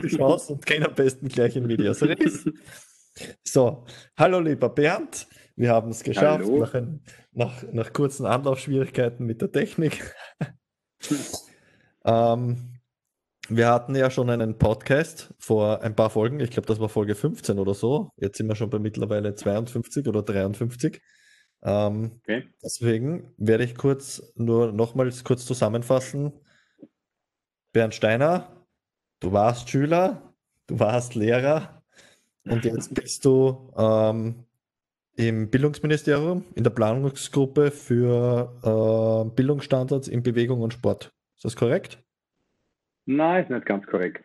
die Chance und gehen am besten gleich in Medias Res. So, hallo lieber Bernd, wir haben es geschafft nach, ein, nach, nach, kurzen Anlaufschwierigkeiten mit der Technik. ähm, wir hatten ja schon einen Podcast vor ein paar Folgen, ich glaube, das war Folge 15 oder so. Jetzt sind wir schon bei mittlerweile 52 oder 53. Ähm, okay. Deswegen werde ich kurz nur nochmals kurz zusammenfassen. Bernd Steiner, du warst Schüler, du warst Lehrer und jetzt bist du ähm, im Bildungsministerium in der Planungsgruppe für äh, Bildungsstandards in Bewegung und Sport. Ist das korrekt? Nein, ist nicht ganz korrekt.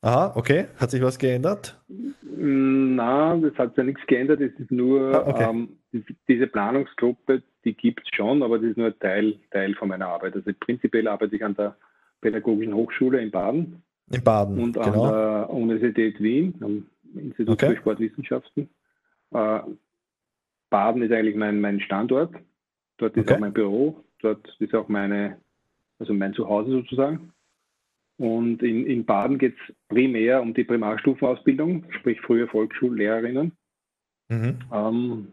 Aha, okay. Hat sich was geändert? Nein, das hat sich ja nichts geändert. Es ist nur ah, okay. ähm, diese Planungsgruppe, die gibt es schon, aber das ist nur Teil, Teil von meiner Arbeit. Also prinzipiell arbeite ich an der Pädagogischen Hochschule in Baden. In Baden, Und genau. an der Universität Wien, am Institut okay. für Sportwissenschaften. Äh, Baden ist eigentlich mein, mein Standort. Dort ist okay. auch mein Büro. Dort ist auch meine, also mein Zuhause sozusagen. Und in, in Baden geht es primär um die Primarstufenausbildung, sprich frühe Volksschullehrerinnen. Mhm. Ähm,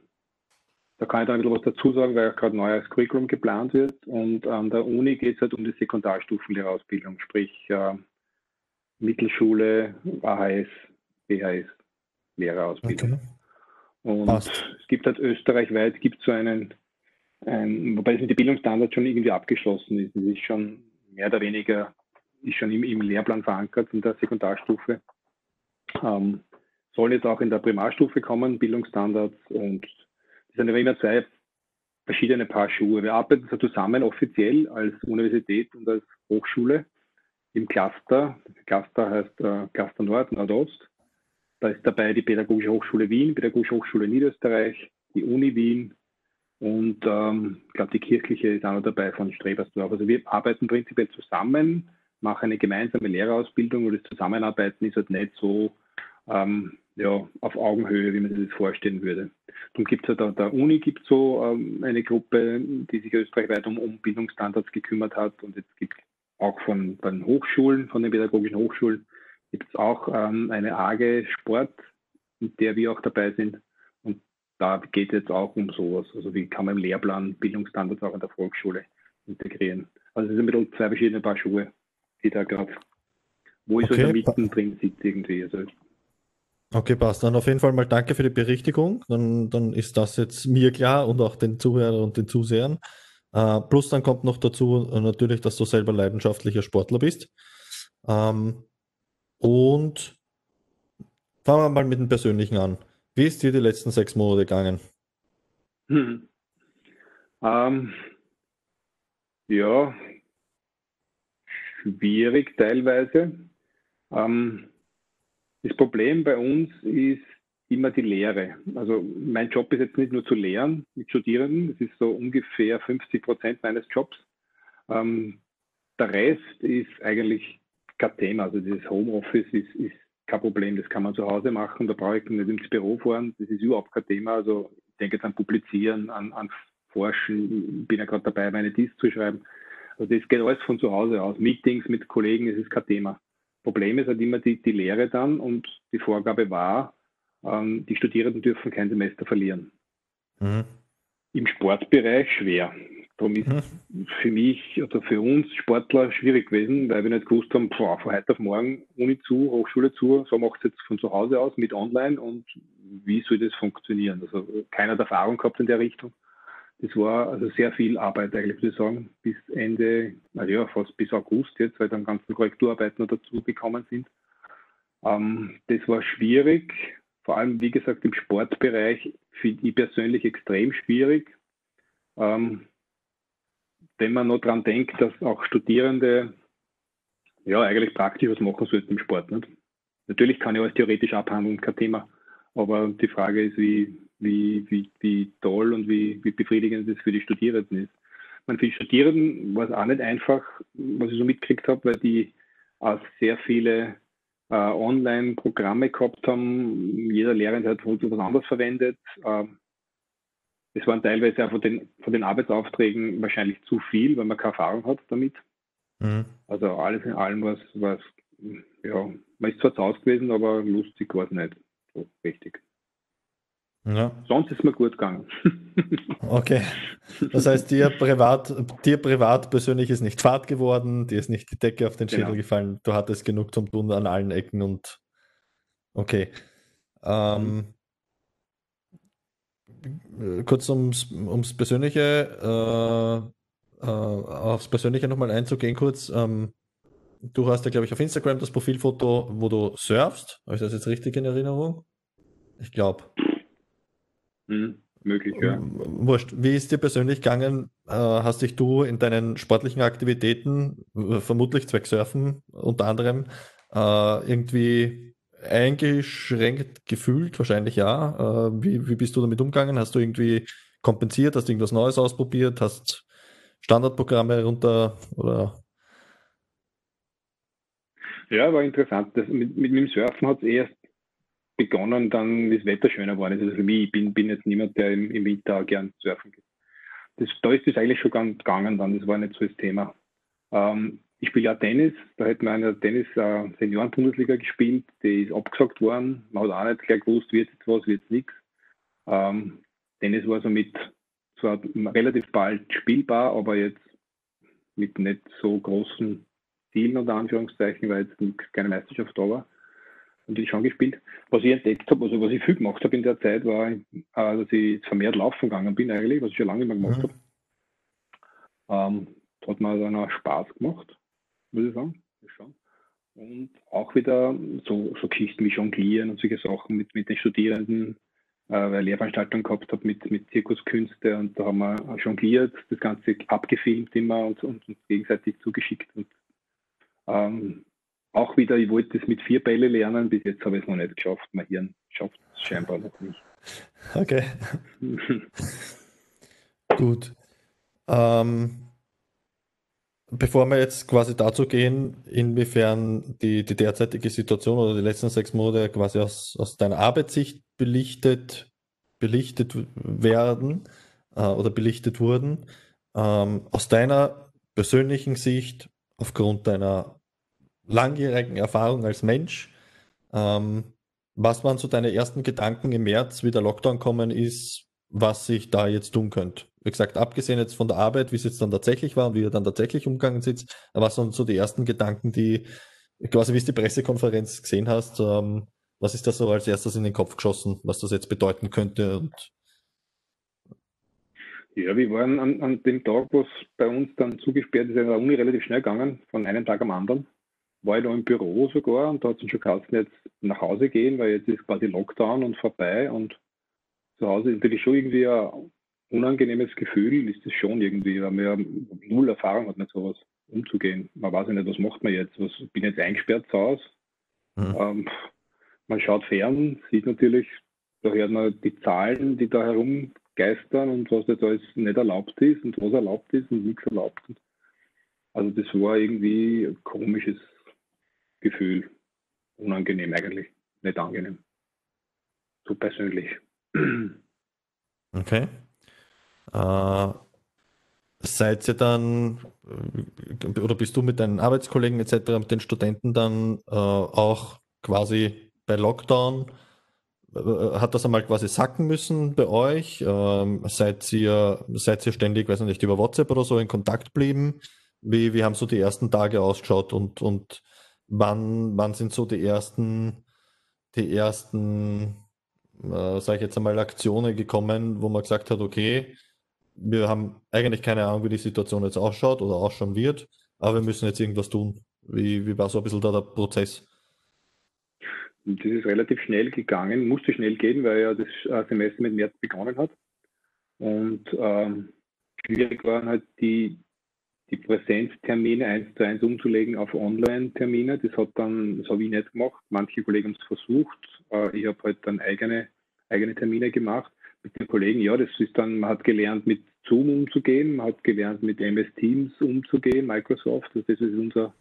da kann ich da ein bisschen was dazu sagen, weil auch gerade neues Curriculum geplant wird. Und an der Uni geht es halt um die Sekundarstufenlehrerausbildung, sprich äh, Mittelschule, AHS, BHS, Lehrerausbildung. Okay. Und Passt. es gibt halt österreichweit gibt so einen, ein, wobei es mit den Bildungsstandards schon irgendwie abgeschlossen ist. Es ist schon mehr oder weniger, ist schon im, im Lehrplan verankert in der Sekundarstufe. Ähm, sollen jetzt auch in der Primarstufe kommen, Bildungsstandards und sind aber immer zwei verschiedene Paar Schuhe. Wir arbeiten so zusammen offiziell als Universität und als Hochschule im Cluster. Cluster heißt äh, Cluster Nord, Nordost. Da ist dabei die Pädagogische Hochschule Wien, Pädagogische Hochschule Niederösterreich, die Uni Wien und ähm, ich glaube, die kirchliche ist auch noch dabei von Strebersdorf. Also wir arbeiten prinzipiell zusammen, machen eine gemeinsame Lehrerausbildung und das Zusammenarbeiten ist halt nicht so ähm, ja, auf Augenhöhe, wie man sich das vorstellen würde. Darum gibt es ja da, der Uni gibt so ähm, eine Gruppe, die sich österreichweit um, um Bildungsstandards gekümmert hat und jetzt gibt es auch von, den Hochschulen, von den pädagogischen Hochschulen, gibt es auch ähm, eine AGE Sport, mit der wir auch dabei sind. Und da geht es jetzt auch um sowas. Also wie kann man im Lehrplan Bildungsstandards auch in der Volksschule integrieren. Also es sind ein bisschen zwei verschiedene Paar Schuhe, die da gerade, wo ich okay. so in der Mitte drin sitze irgendwie. Also Okay, passt. Dann auf jeden Fall mal danke für die Berichtigung. Dann, dann ist das jetzt mir klar und auch den Zuhörern und den Zusehern. Uh, plus dann kommt noch dazu uh, natürlich, dass du selber leidenschaftlicher Sportler bist. Ähm, und fangen wir mal mit dem Persönlichen an. Wie ist dir die letzten sechs Monate gegangen? Hm. Um, ja, schwierig teilweise. Um, das Problem bei uns ist immer die Lehre. Also mein Job ist jetzt nicht nur zu lehren mit Studierenden, das ist so ungefähr 50 Prozent meines Jobs. Ähm, der Rest ist eigentlich kein Thema. Also dieses Homeoffice ist, ist kein Problem, das kann man zu Hause machen, da brauche ich nicht ins Büro fahren, das ist überhaupt kein Thema. Also ich denke jetzt an Publizieren, an, an Forschen, ich bin ja gerade dabei, meine Dies zu schreiben. Also das geht alles von zu Hause aus. Meetings mit Kollegen, das ist kein Thema. Problem ist halt immer die, die Lehre dann und die Vorgabe war, ähm, die Studierenden dürfen kein Semester verlieren. Mhm. Im Sportbereich schwer. Darum ist mhm. für mich oder für uns Sportler schwierig gewesen, weil wir nicht gewusst haben, boah, von heute auf morgen Uni zu, Hochschule zu, so macht es jetzt von zu Hause aus mit online und wie soll das funktionieren? Also keiner hat Erfahrung gehabt in der Richtung. Das war also sehr viel Arbeit eigentlich, würde ich sagen, bis Ende, naja, fast bis August jetzt, weil dann ganzen Korrekturarbeiten noch dazu gekommen sind. Ähm, das war schwierig, vor allem, wie gesagt, im Sportbereich finde ich persönlich extrem schwierig. Ähm, wenn man noch daran denkt, dass auch Studierende ja eigentlich praktisch was machen sollten im Sport. Nicht? Natürlich kann ich alles theoretisch abhandeln, kein Thema. Aber die Frage ist, wie, wie, wie, wie toll und wie, wie befriedigend das für die Studierenden ist. Man für die Studierenden war es auch nicht einfach, was ich so mitgekriegt habe, weil die auch sehr viele äh, Online-Programme gehabt haben. Jeder Lehrende hat was anderes verwendet. Ähm, es waren teilweise auch von den, von den Arbeitsaufträgen wahrscheinlich zu viel, weil man keine Erfahrung hat damit. Mhm. Also alles in allem was, was ja, man ist zwar zu Hause gewesen, aber lustig war es nicht so richtig. Ja. Sonst ist mir gut gegangen. okay. Das heißt, dir privat, dir privat persönlich ist nicht Fahrt geworden, dir ist nicht die Decke auf den Schädel genau. gefallen, du hattest genug zum Tun an allen Ecken und okay. Ähm, kurz ums, ums Persönliche, äh, äh, aufs Persönliche nochmal einzugehen, kurz. Ähm, du hast ja, glaube ich, auf Instagram das Profilfoto, wo du surfst. Habe ich das jetzt richtig in Erinnerung? Ich glaube. Hm, möglich, ja. Wurscht. Wie ist dir persönlich gegangen? Äh, hast dich du in deinen sportlichen Aktivitäten, vermutlich Zweck Surfen unter anderem, äh, irgendwie eingeschränkt gefühlt? Wahrscheinlich ja. Äh, wie, wie bist du damit umgegangen? Hast du irgendwie kompensiert? Hast du irgendwas Neues ausprobiert? Hast Standardprogramme runter oder ja, war interessant. Das, mit, mit, mit dem Surfen hat es erst begonnen, dann wie das Wetter schöner war. Also für mich, ich bin, bin jetzt niemand, der im, im Winter gern surfen geht. Das, da ist es eigentlich schon ganz gegangen dann, das war nicht so das Thema. Ähm, ich spiele ja Tennis, da hätten wir eine Tennis-Senioren-Bundesliga äh, gespielt, die ist abgesagt worden. Man hat auch nicht gleich gewusst, wird jetzt was, wird nichts. Ähm, Tennis war somit zwar relativ bald spielbar, aber jetzt mit nicht so großen Zielen unter Anführungszeichen, weil jetzt keine Meisterschaft da war und die schon gespielt. Was ich entdeckt habe, also was ich viel gemacht habe in der Zeit, war, äh, dass ich vermehrt laufen gegangen bin eigentlich, was ich schon lange nicht mehr gemacht mhm. habe. Ähm, das hat mir dann auch Spaß gemacht, muss ich sagen. Und auch wieder so, so Kisten wie Jonglieren und solche Sachen mit, mit den Studierenden, äh, weil ich Lehrveranstaltungen gehabt habe mit, mit Zirkuskünste und da haben wir jongliert, das Ganze abgefilmt immer und, und, und gegenseitig zugeschickt und ähm, auch wieder, ich wollte das mit vier Bälle lernen, bis jetzt habe ich es noch nicht geschafft. Mein Hirn schafft es scheinbar noch nicht. Okay. Gut. Ähm, bevor wir jetzt quasi dazu gehen, inwiefern die, die derzeitige Situation oder die letzten sechs Monate quasi aus, aus deiner Arbeitssicht belichtet, belichtet werden äh, oder belichtet wurden, ähm, aus deiner persönlichen Sicht, aufgrund deiner langjährigen Erfahrung als Mensch. Ähm, was waren so deine ersten Gedanken im März, wie der Lockdown kommen ist, was sich da jetzt tun könnte? Wie gesagt, abgesehen jetzt von der Arbeit, wie es jetzt dann tatsächlich war und wie ihr dann tatsächlich umgegangen sitzt, was sind so die ersten Gedanken, die quasi wie es die Pressekonferenz gesehen hast, ähm, was ist da so als erstes in den Kopf geschossen, was das jetzt bedeuten könnte? Und ja, wir waren an, an dem Tag, wo es bei uns dann zugesperrt ist, in der Uni relativ schnell gegangen, von einem Tag am anderen war ich da im Büro sogar und da hat es schon geheißen, jetzt nach Hause gehen, weil jetzt ist quasi Lockdown und vorbei und zu Hause ist natürlich schon irgendwie ein unangenehmes Gefühl, ist es schon irgendwie, weil man ja null Erfahrung hat mit sowas umzugehen. Man weiß ja nicht, was macht man jetzt, was bin jetzt eingesperrt zu Hause. Mhm. Ähm, man schaut fern, sieht natürlich, da hört man die Zahlen, die da herumgeistern und was jetzt alles nicht erlaubt ist und was erlaubt ist und nichts erlaubt. Also das war irgendwie ein komisches Gefühl. Unangenehm eigentlich, nicht angenehm. So persönlich. Okay. Äh, seid ihr dann, äh, oder bist du mit deinen Arbeitskollegen etc., mit den Studenten dann äh, auch quasi bei Lockdown? Äh, hat das einmal quasi sacken müssen bei euch? Ähm, seid ihr, seid ihr ständig, weiß nicht, über WhatsApp oder so in Kontakt blieben? Wie, wie haben so die ersten Tage ausgeschaut und, und wann, wann sind so die ersten, die ersten, äh, sage ich jetzt einmal, Aktionen gekommen, wo man gesagt hat, okay, wir haben eigentlich keine Ahnung, wie die Situation jetzt ausschaut oder ausschauen wird, aber wir müssen jetzt irgendwas tun. Wie, wie war so ein bisschen da der Prozess? Das ist relativ schnell gegangen, musste schnell gehen, weil ja das äh, Semester mit März begonnen hat. Und ähm, schwierig waren halt die, die Präsenztermine eins zu eins umzulegen auf Online-Termine. Das hat dann, das habe ich nicht gemacht. Manche Kollegen haben es versucht. Äh, ich habe halt dann eigene, eigene Termine gemacht mit den Kollegen. Ja, das ist dann, man hat gelernt, mit Zoom umzugehen, man hat gelernt, mit MS Teams umzugehen, Microsoft. Also das ist unser,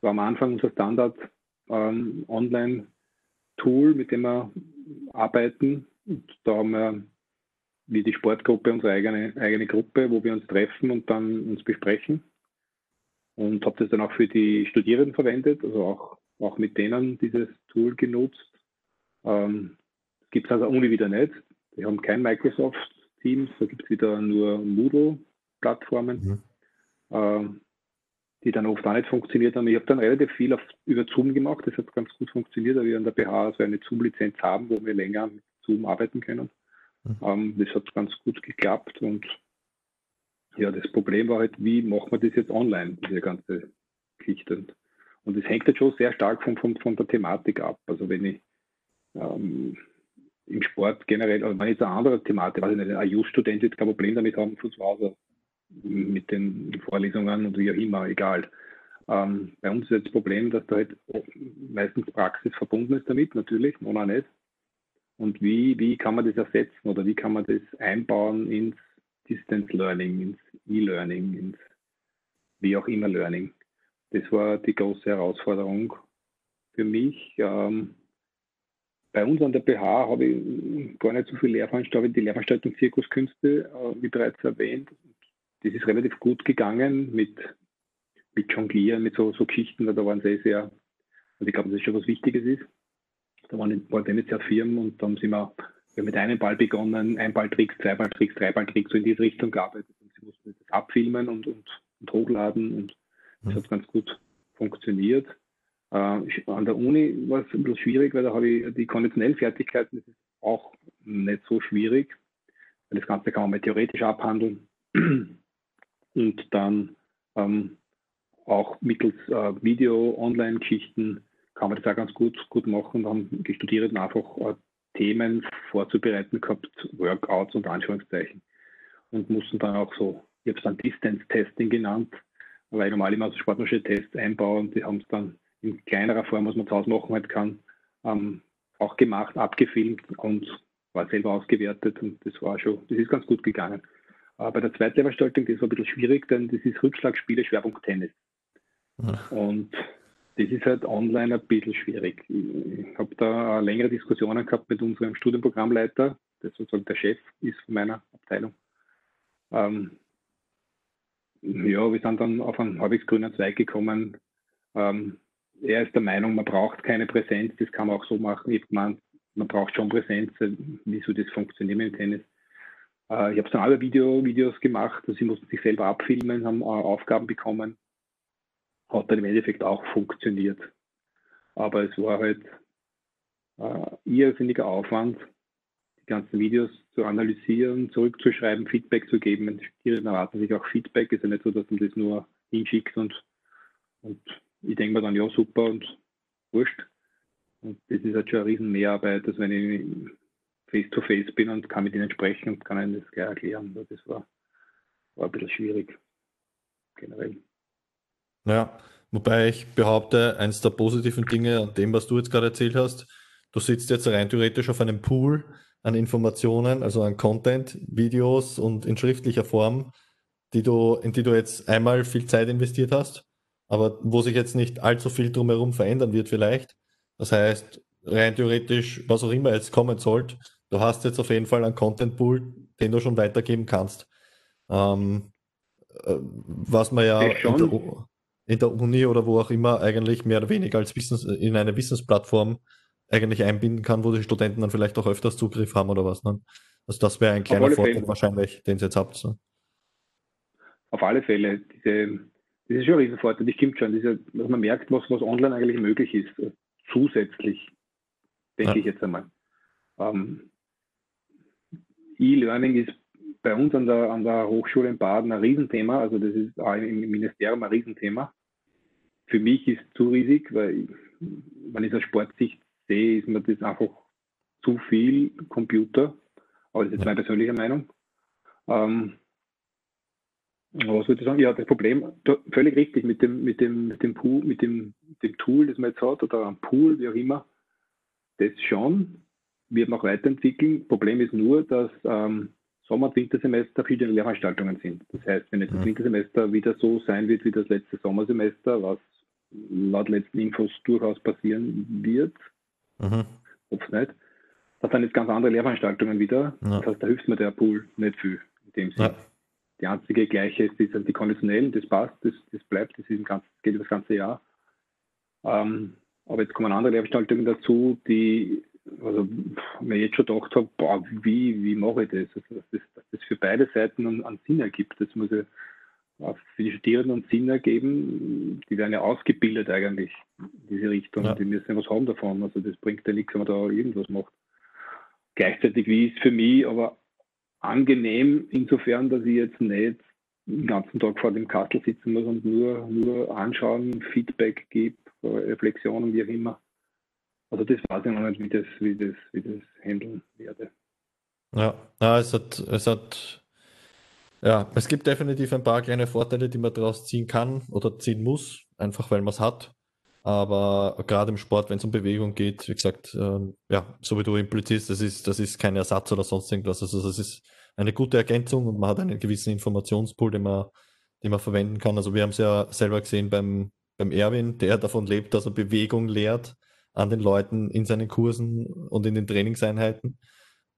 war am Anfang unser Standard ähm, Online-Tool, mit dem wir arbeiten. Und da haben wir wie die Sportgruppe, unsere eigene, eigene Gruppe, wo wir uns treffen und dann uns besprechen. Und habe das dann auch für die Studierenden verwendet, also auch auch mit denen dieses Tool genutzt. Ähm, gibt es an der Uni wieder nicht. Die haben kein Microsoft Teams, da gibt es wieder nur Moodle-Plattformen, mhm. ähm, die dann oft auch nicht funktioniert haben. Ich habe dann relativ viel auf, über Zoom gemacht, das hat ganz gut funktioniert, weil wir an der BH also eine Zoom-Lizenz haben, wo wir länger mit Zoom arbeiten können. Mhm. Ähm, das hat ganz gut geklappt und ja, das Problem war halt, wie macht man das jetzt online, diese ganze Geschichte. Und das hängt jetzt schon sehr stark von, von, von der Thematik ab. Also wenn ich ähm, im Sport generell, also wenn jetzt eine andere Thematik, also ein IU-Student jetzt kein Problem damit haben von zu Hause mit den Vorlesungen und wie auch immer, egal. Ähm, bei uns ist das Problem, dass da halt meistens Praxis verbunden ist damit, natürlich, noch nicht. Und wie, wie kann man das ersetzen oder wie kann man das einbauen ins Distance Learning, ins E-Learning, ins wie auch immer Learning? Das war die große Herausforderung für mich. Ähm, bei uns an der BH habe ich gar nicht so viel Lehrveranstaltungen, die Lehrveranstaltung Zirkuskünste, äh, wie bereits erwähnt. Das ist relativ gut gegangen mit, mit Jonglieren, mit so, so Geschichten, da waren sie sehr, also ich glaube, das ist schon was Wichtiges ist. Da waren, dann jetzt ja Firmen und dann sind wir, wir haben mit einem Ball begonnen, ein Balltricks, zwei Balltricks, drei Balltricks, so in diese Richtung gearbeitet. Und sie mussten das abfilmen und, und, und hochladen und das mhm. hat ganz gut funktioniert. Äh, an der Uni war es ein bisschen schwierig, weil da habe ich die konventionellen Fertigkeiten, das ist auch nicht so schwierig, weil das Ganze kann man mal theoretisch abhandeln und dann ähm, auch mittels äh, Video-Online-Geschichten kann man das auch ganz gut, gut machen. Da haben die Studierenden einfach äh, Themen vorzubereiten gehabt, Workouts und Anführungszeichen und mussten dann auch so, ich habe es dann Distance-Testing genannt, weil ich normal immer so sportliche Tests einbaue und die haben es dann in kleinerer Form, was man zu Hause machen halt kann, ähm, auch gemacht, abgefilmt und war selber ausgewertet und das war schon, das ist ganz gut gegangen. Aber bei der Zweitlehrveranstaltung, das war ein bisschen schwierig, denn das ist Rückschlagspiele, Schwerpunkt Tennis. Ja. Und das ist halt online ein bisschen schwierig. Ich habe da längere Diskussionen gehabt mit unserem Studienprogrammleiter, der sozusagen der Chef ist von meiner Abteilung. Ähm, ja, wir sind dann auf einen halbwegs grünen Zweig gekommen. Ähm, er ist der Meinung, man braucht keine Präsenz, das kann man auch so machen. Ich meine, man braucht schon Präsenz, wie soll das funktionieren im Tennis. Äh, ich habe dann alle Video, Videos gemacht, also sie mussten sich selber abfilmen, haben äh, Aufgaben bekommen. Hat dann im Endeffekt auch funktioniert. Aber es war halt äh, irrsinniger Aufwand, die ganzen Videos zu analysieren, zurückzuschreiben, Feedback zu geben. Die Studierenden erwarten sich auch Feedback. Es ist ja nicht so, dass man das nur hinschickt und, und ich denke mir dann, ja, super und wurscht. Und das ist halt schon eine riesen Mehrarbeit, dass wenn ich face-to-face -face bin und kann mit ihnen sprechen und kann ihnen das gleich erklären. Das war, war ein bisschen schwierig, generell. Ja, wobei ich behaupte, eines der positiven Dinge an dem, was du jetzt gerade erzählt hast, du sitzt jetzt rein theoretisch auf einem Pool an Informationen, also an Content, Videos und in schriftlicher Form, die du, in die du jetzt einmal viel Zeit investiert hast aber wo sich jetzt nicht allzu viel drumherum verändern wird vielleicht. Das heißt, rein theoretisch, was auch immer jetzt kommen sollte, du hast jetzt auf jeden Fall einen Content Pool, den du schon weitergeben kannst. Ähm, äh, was man ja der, in der, Uni oder wo auch immer eigentlich mehr oder weniger als Wissens, in eine Wissensplattform eigentlich einbinden kann, wo die Studenten dann vielleicht auch öfters Zugriff haben oder was. Ne? Also das wäre ein kleiner Vorteil Fälle. wahrscheinlich, den ihr jetzt habt. So. Auf alle Fälle, diese das ist schon ein Riesenvorteil, das stimmt schon. Diese, dass man merkt, was, was online eigentlich möglich ist, äh, zusätzlich, denke ja. ich jetzt einmal. Ähm, E-Learning ist bei uns an der, an der Hochschule in Baden ein Riesenthema, also das ist auch im Ministerium ein Riesenthema. Für mich ist es zu riesig, weil ich, wenn ich es aus Sportsicht sehe, ist mir das einfach zu viel Computer, aber das ist jetzt meine persönliche Meinung. Ähm, was würde ich sagen? Ja, das Problem, völlig richtig, mit dem, mit dem, mit dem Pool, mit dem, dem Tool, das man jetzt hat, oder am Pool, wie auch immer, das schon, wird man auch weiterentwickeln. Problem ist nur, dass ähm, Sommer- und Wintersemester verschiedene Lehrveranstaltungen sind. Das heißt, wenn jetzt das mhm. Wintersemester wieder so sein wird wie das letzte Sommersemester, was laut letzten Infos durchaus passieren wird, mhm. hoffe nicht, das sind jetzt ganz andere Lehrveranstaltungen wieder. Ja. Das heißt, da hilft mir der Pool nicht viel in dem Sinne. Ja. Die einzige gleiche ist, ist die konditionellen, das passt, das, das bleibt, das, ist ganz, das geht über das ganze Jahr. Ähm, Aber jetzt kommen andere Lehrveranstaltungen dazu, die also mir jetzt schon gedacht habe, boah, wie, wie mache ich das? Also, dass, das dass das für beide Seiten einen, einen Sinn ergibt. Das muss ja für die Studierenden einen Sinn ergeben. Die werden ja ausgebildet eigentlich in diese Richtung. Ja. Die müssen ja was haben davon. Also das bringt ja nichts, wenn man da irgendwas macht. Gleichzeitig, wie ist es für mich aber angenehm, insofern, dass ich jetzt nicht den ganzen Tag vor dem Kastel sitzen muss und nur, nur anschauen, Feedback gebe, Reflexionen, wie auch immer. Also das weiß ich noch nicht, wie das, wie das, wie das handeln werde. Ja, ja es hat, es hat, ja, es gibt definitiv ein paar kleine Vorteile, die man daraus ziehen kann oder ziehen muss, einfach weil man es hat. Aber gerade im Sport, wenn es um Bewegung geht, wie gesagt, ähm, ja, so wie du implizierst, das ist, das ist kein Ersatz oder sonst irgendwas. Also das ist eine gute Ergänzung und man hat einen gewissen Informationspool, den man, den man verwenden kann. Also wir haben es ja selber gesehen beim, beim Erwin, der davon lebt, dass er Bewegung lehrt an den Leuten in seinen Kursen und in den Trainingseinheiten.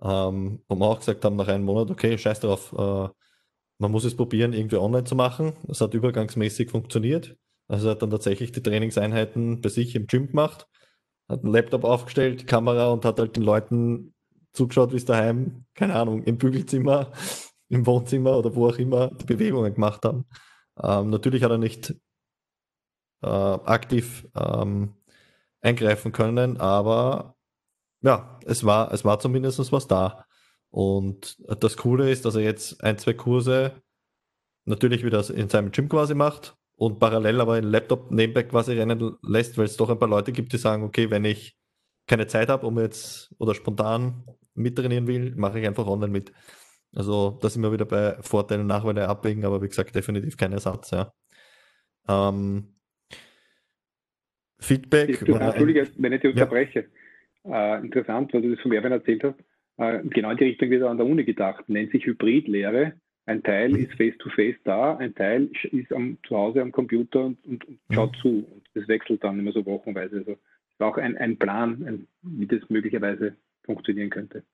Ähm, wo wir auch gesagt haben, nach einem Monat, okay, scheiß drauf, äh, man muss es probieren, irgendwie online zu machen. Das hat übergangsmäßig funktioniert. Also er hat dann tatsächlich die Trainingseinheiten bei sich im Gym gemacht, hat einen Laptop aufgestellt, Kamera und hat halt den Leuten zugeschaut, wie es daheim, keine Ahnung, im Bügelzimmer, im Wohnzimmer oder wo auch immer die Bewegungen gemacht haben. Ähm, natürlich hat er nicht äh, aktiv ähm, eingreifen können, aber ja, es war, es war zumindest was da. Und das Coole ist, dass er jetzt ein, zwei Kurse natürlich wieder in seinem Gym quasi macht und parallel aber einen Laptop nebenbei quasi rennen lässt, weil es doch ein paar Leute gibt, die sagen, okay, wenn ich keine Zeit habe, um jetzt oder spontan mittrainieren will, mache ich einfach online mit. Also da sind wir wieder bei Vorteilen und Nachteile abwägen, aber wie gesagt, definitiv kein Ersatz, ja. Ähm, Feedback. Du, Entschuldige, wenn ich dich unterbreche. Ja. Äh, interessant, was du das von Erwin erzählt hast. Äh, genau in die Richtung wird an der Uni gedacht. Nennt sich Hybridlehre. Ein Teil mhm. ist face-to-face -face da, ein Teil ist am, zu Hause am Computer und, und, und mhm. schaut zu. Und das wechselt dann immer so wochenweise. Also ist auch ein, ein Plan, ein, wie das möglicherweise funktionieren könnte.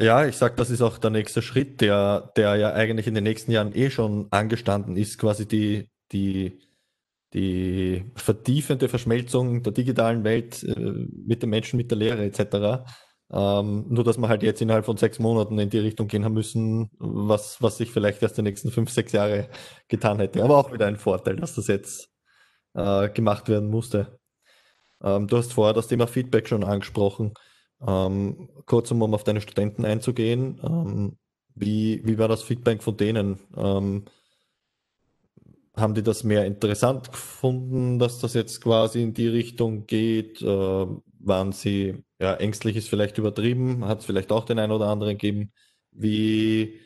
Ja, ich sage, das ist auch der nächste Schritt, der, der ja eigentlich in den nächsten Jahren eh schon angestanden ist, quasi die, die die vertiefende Verschmelzung der digitalen Welt äh, mit den Menschen, mit der Lehre etc. Ähm, nur, dass wir halt jetzt innerhalb von sechs Monaten in die Richtung gehen haben müssen, was, was sich vielleicht erst die nächsten fünf, sechs Jahre getan hätte. Aber auch wieder ein Vorteil, dass das jetzt äh, gemacht werden musste. Ähm, du hast vorher das Thema Feedback schon angesprochen. Ähm, kurz um auf deine Studenten einzugehen. Ähm, wie, wie war das Feedback von denen? Haben die das mehr interessant gefunden, dass das jetzt quasi in die Richtung geht? Äh, waren sie, ja, ängstlich ist vielleicht übertrieben, hat es vielleicht auch den einen oder anderen gegeben. Wie,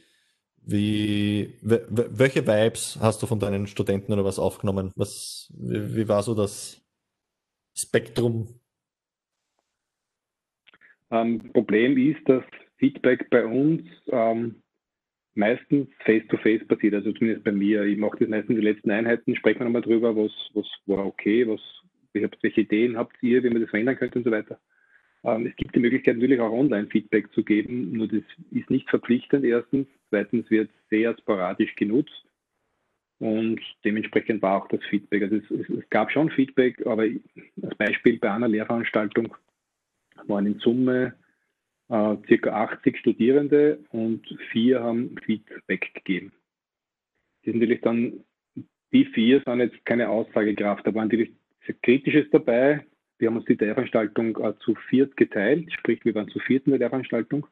wie, welche Vibes hast du von deinen Studenten oder was aufgenommen? Was, wie, wie war so das Spektrum? Ähm, Problem ist, dass Feedback bei uns ähm, meistens face-to-face -face passiert, also zumindest bei mir. Ich mache das meistens die letzten Einheiten, sprechen wir nochmal drüber, was, was war okay, was, welche Ideen habt ihr, wie man das verändern könnte und so weiter. Ähm, es gibt die Möglichkeit natürlich auch Online-Feedback zu geben, nur das ist nicht verpflichtend erstens. Zweitens wird sehr sporadisch genutzt und dementsprechend war auch das Feedback. Also es, es, es gab schon Feedback, aber als Beispiel bei einer Lehrveranstaltung waren in Summe äh, circa 80 Studierende und vier haben Feedback gegeben. Die sind natürlich dann, die vier sind jetzt keine Aussagekraft, da war natürlich sehr Kritisches dabei. Wir haben uns die Lehrveranstaltung äh, zu viert geteilt, sprich wir waren zu viert in der Lehrveranstaltung.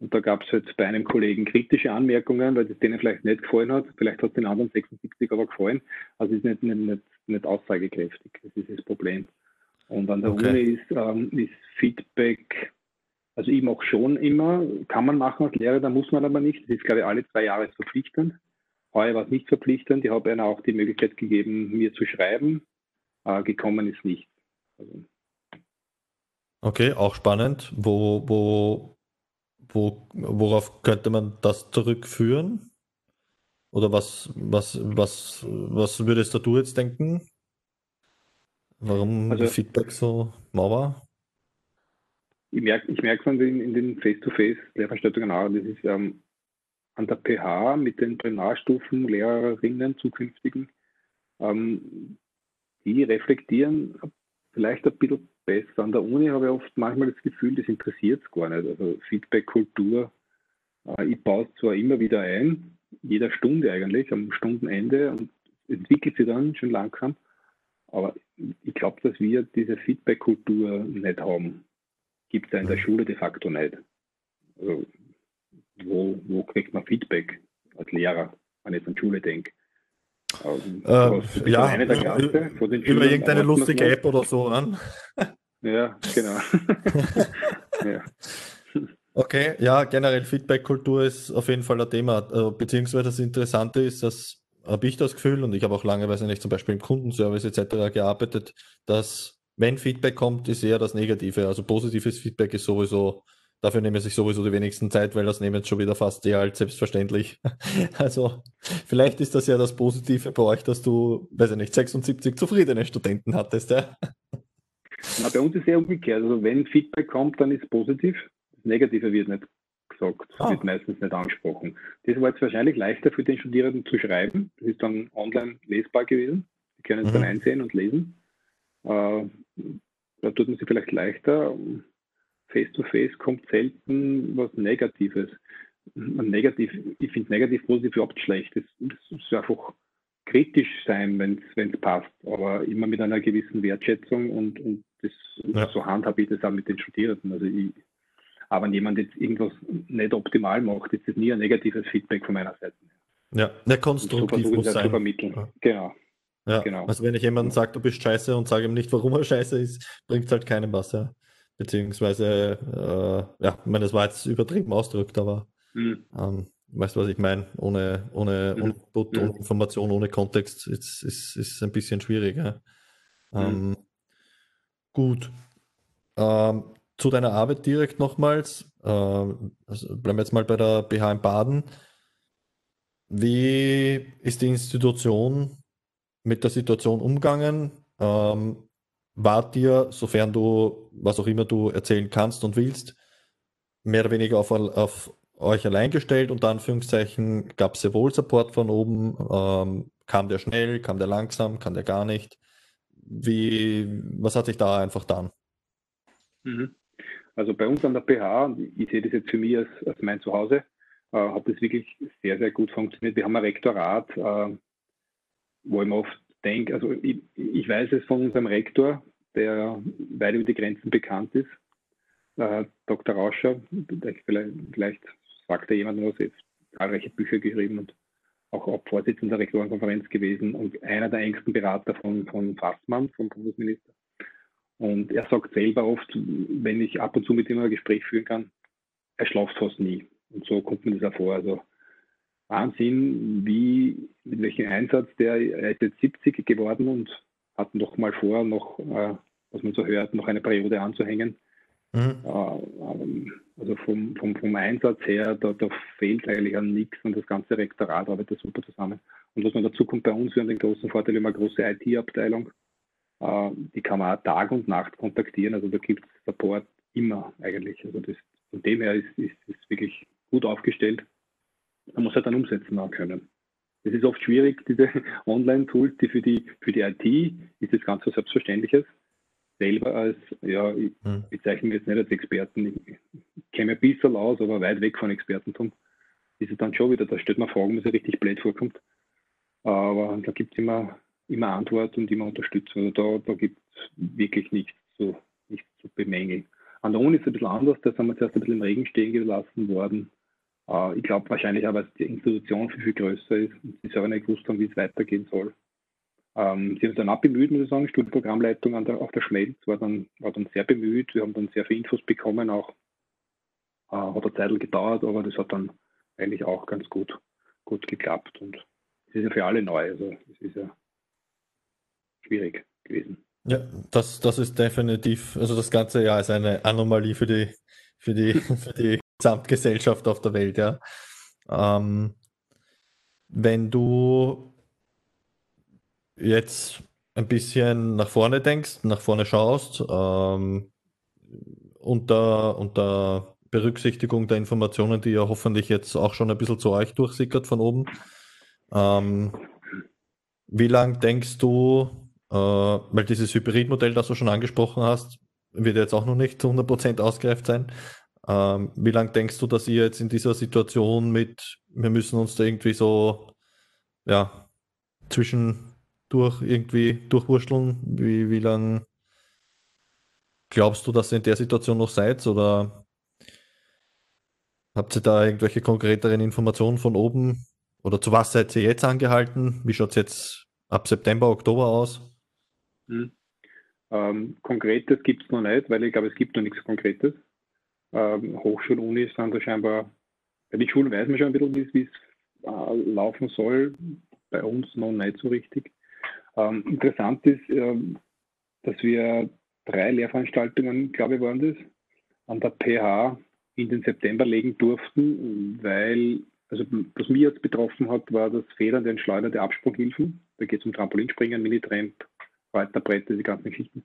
Und da gab es jetzt bei einem Kollegen kritische Anmerkungen, weil das denen vielleicht nicht gefallen hat. Vielleicht hat es den anderen 76 aber gefallen. Also ist nicht, nicht, nicht, nicht aussagekräftig. Das ist das Problem. Und an der okay. Uni ist, ähm, ist Feedback also ich mache schon immer, kann man machen als Lehrer, da muss man aber nicht. Das ist, glaube ich, alle zwei Jahre verpflichtend. Heuer war es nicht verpflichtend. Ich habe ihnen auch die Möglichkeit gegeben, mir zu schreiben. Äh, gekommen ist nicht. Also. Okay, auch spannend. Wo, wo, wo, worauf könnte man das zurückführen? Oder was, was, was, was würdest du jetzt denken? Warum also, Feedback so mau war? Ich merke ich merk schon in, in den Face-to-Face-Lehrveranstaltungen auch, das ist ähm, an der PH mit den Primarstufen, Lehrerinnen, zukünftigen, ähm, die reflektieren vielleicht ein bisschen besser. An der Uni habe ich oft manchmal das Gefühl, das interessiert es gar nicht. Also Feedback-Kultur, äh, ich baue es zwar immer wieder ein, jeder Stunde eigentlich, am Stundenende und entwickelt sich dann schon langsam, aber ich glaube, dass wir diese Feedback-Kultur nicht haben. Gibt es in der mhm. Schule de facto nicht. Also, wo, wo kriegt man Feedback als Lehrer, wenn ich an Schule denke? Ähm, äh, ja, Klasse, über irgendeine lustige App oder so an. Ja, genau. ja. Okay, ja, generell Feedback-Kultur ist auf jeden Fall ein Thema. Äh, beziehungsweise das Interessante ist, dass habe ich das Gefühl, und ich habe auch lange, weiß nicht, zum Beispiel im Kundenservice etc. gearbeitet, dass wenn Feedback kommt, ist eher das Negative. Also positives Feedback ist sowieso, dafür nehmen sich sowieso die wenigsten Zeit, weil das nehmen jetzt schon wieder fast eher als selbstverständlich. Also vielleicht ist das ja das Positive bei euch, dass du, weiß ich nicht, 76 zufriedene Studenten hattest, ja? Na, bei uns ist es eher umgekehrt. Also wenn Feedback kommt, dann ist es positiv. Das Negative wird nicht gesagt, ah. wird meistens nicht angesprochen. Das war jetzt wahrscheinlich leichter für den Studierenden zu schreiben. Das ist dann online lesbar gewesen. Die können es mhm. dann einsehen und lesen. Äh, da tut man sich vielleicht leichter. Face-to-face -face kommt selten was Negatives. Negativ, ich finde negativ positiv überhaupt schlecht. Das ist einfach kritisch sein, wenn es passt, aber immer mit einer gewissen Wertschätzung und, und das, ja. so handhabe ich das auch mit den Studierenden. Also ich, aber wenn jemand jetzt irgendwas nicht optimal macht, ist das nie ein negatives Feedback von meiner Seite. Ja, der konstruktiv so muss sein. Zu vermitteln. Ja. Genau. Ja, genau. Also wenn ich jemanden sage, du bist scheiße und sage ihm nicht, warum er scheiße ist, bringt es halt keinem was, ja. Beziehungsweise, äh, ja, ich meine, das war jetzt übertrieben ausgedrückt, aber mhm. ähm, weißt du, was ich meine? Ohne, ohne mhm. Input, ohne Information, ohne Kontext ist, ist, ist ein bisschen schwierig. Ja? Mhm. Ähm, gut. Ähm, zu deiner Arbeit direkt nochmals. Äh, also bleiben wir jetzt mal bei der BH in Baden. Wie ist die Institution mit der Situation umgegangen? Ähm, war dir, sofern du, was auch immer du erzählen kannst und willst, mehr oder weniger auf, auf euch allein gestellt, unter Anführungszeichen, gab es sehr wohl Support von oben? Ähm, kam der schnell, kam der langsam, kam der gar nicht? Wie, was hat sich da einfach dann? Mhm. Also bei uns an der PH, ich sehe das jetzt für mich als, als mein Zuhause, äh, hat das wirklich sehr, sehr gut funktioniert. Wir haben ein Rektorat, äh, wo ich mir oft denke, also ich, ich, weiß es von unserem Rektor, der weit über die Grenzen bekannt ist, äh, Dr. Rauscher, vielleicht, vielleicht sagt er jemand was, jetzt zahlreiche Bücher geschrieben und auch, auch Vorsitzender der Rektorenkonferenz gewesen und einer der engsten Berater von, von Fassmann, vom Bundesminister. Und er sagt selber oft, wenn ich ab und zu mit ihm ein Gespräch führen kann, er schlaft fast nie. Und so kommt mir das auch vor. Also Wahnsinn, wie, mit welchem Einsatz der, er ist jetzt 70 geworden und hat noch mal vor, noch, äh, was man so hört, noch eine Periode anzuhängen. Mhm. Äh, also vom, vom, vom Einsatz her, da, da fehlt eigentlich an nichts und das ganze Rektorat arbeitet super zusammen. Und was man dazu kommt bei uns, wir haben den großen Vorteil, wir haben eine große IT-Abteilung äh, die kann man auch Tag und Nacht kontaktieren. Also da gibt es Support immer eigentlich. Also das, von dem her ist, ist, ist wirklich gut aufgestellt. Man muss halt dann umsetzen auch können. Es ist oft schwierig, diese Online-Tools, die für die, für die IT ist das ganz was Selbstverständliches. Selber als, ja, ich hm. bezeichne mich jetzt nicht als Experten. Ich, kenne ein bisschen aus, aber weit weg von Expertentum. Ist es dann schon wieder, da stellt man Fragen, wo es richtig blöd vorkommt. Aber da gibt es immer immer Antwort und immer Unterstützung. Also da, da gibt es wirklich nichts zu, nichts zu bemängeln. An der Uni ist es ein bisschen anders, da sind wir zuerst ein bisschen im Regen stehen gelassen worden. Äh, ich glaube wahrscheinlich auch, weil die Institution viel, viel größer ist und sie selber nicht gewusst haben, wie es weitergehen soll. Ähm, sie haben sich dann auch bemüht, muss ich sagen, Studienprogrammleitung an der, auf der Schmelz war dann, war dann sehr bemüht. Wir haben dann sehr viele Infos bekommen, auch äh, hat eine Zeit gedauert, aber das hat dann eigentlich auch ganz gut, gut geklappt und es ist ja für alle neu. Also es ist ja schwierig gewesen. Ja, das, das ist definitiv, also das ganze Jahr ist eine Anomalie für die, für die, für die Gesamtgesellschaft auf der Welt, ja. Ähm, wenn du jetzt ein bisschen nach vorne denkst, nach vorne schaust, ähm, unter, unter Berücksichtigung der Informationen, die ja hoffentlich jetzt auch schon ein bisschen zu euch durchsickert von oben, ähm, wie lang denkst du, äh, weil dieses Hybridmodell, das du schon angesprochen hast, wird jetzt auch noch nicht zu 100% ausgereift sein. Ähm, wie lange denkst du, dass ihr jetzt in dieser Situation mit, wir müssen uns da irgendwie so, ja, zwischendurch irgendwie durchwurschteln? Wie, wie lange glaubst du, dass ihr in der Situation noch seid? Oder habt ihr da irgendwelche konkreteren Informationen von oben? Oder zu was seid ihr jetzt angehalten? Wie schaut es jetzt ab September, Oktober aus? Hm. Ähm, Konkretes gibt es noch nicht, weil ich glaube, es gibt noch nichts Konkretes. Ähm, Hochschulen, Unis sind da scheinbar, bei den Schulen weiß man schon ein bisschen, wie es äh, laufen soll. Bei uns noch nicht so richtig. Ähm, interessant ist, äh, dass wir drei Lehrveranstaltungen, glaube ich, waren das, an der PH in den September legen durften, weil, also was mich jetzt betroffen hat, war das federnde und schleudernde Absprunghilfen. Da geht es um Trampolinspringen, Minitramp, Bretter, die ganzen Geschichten.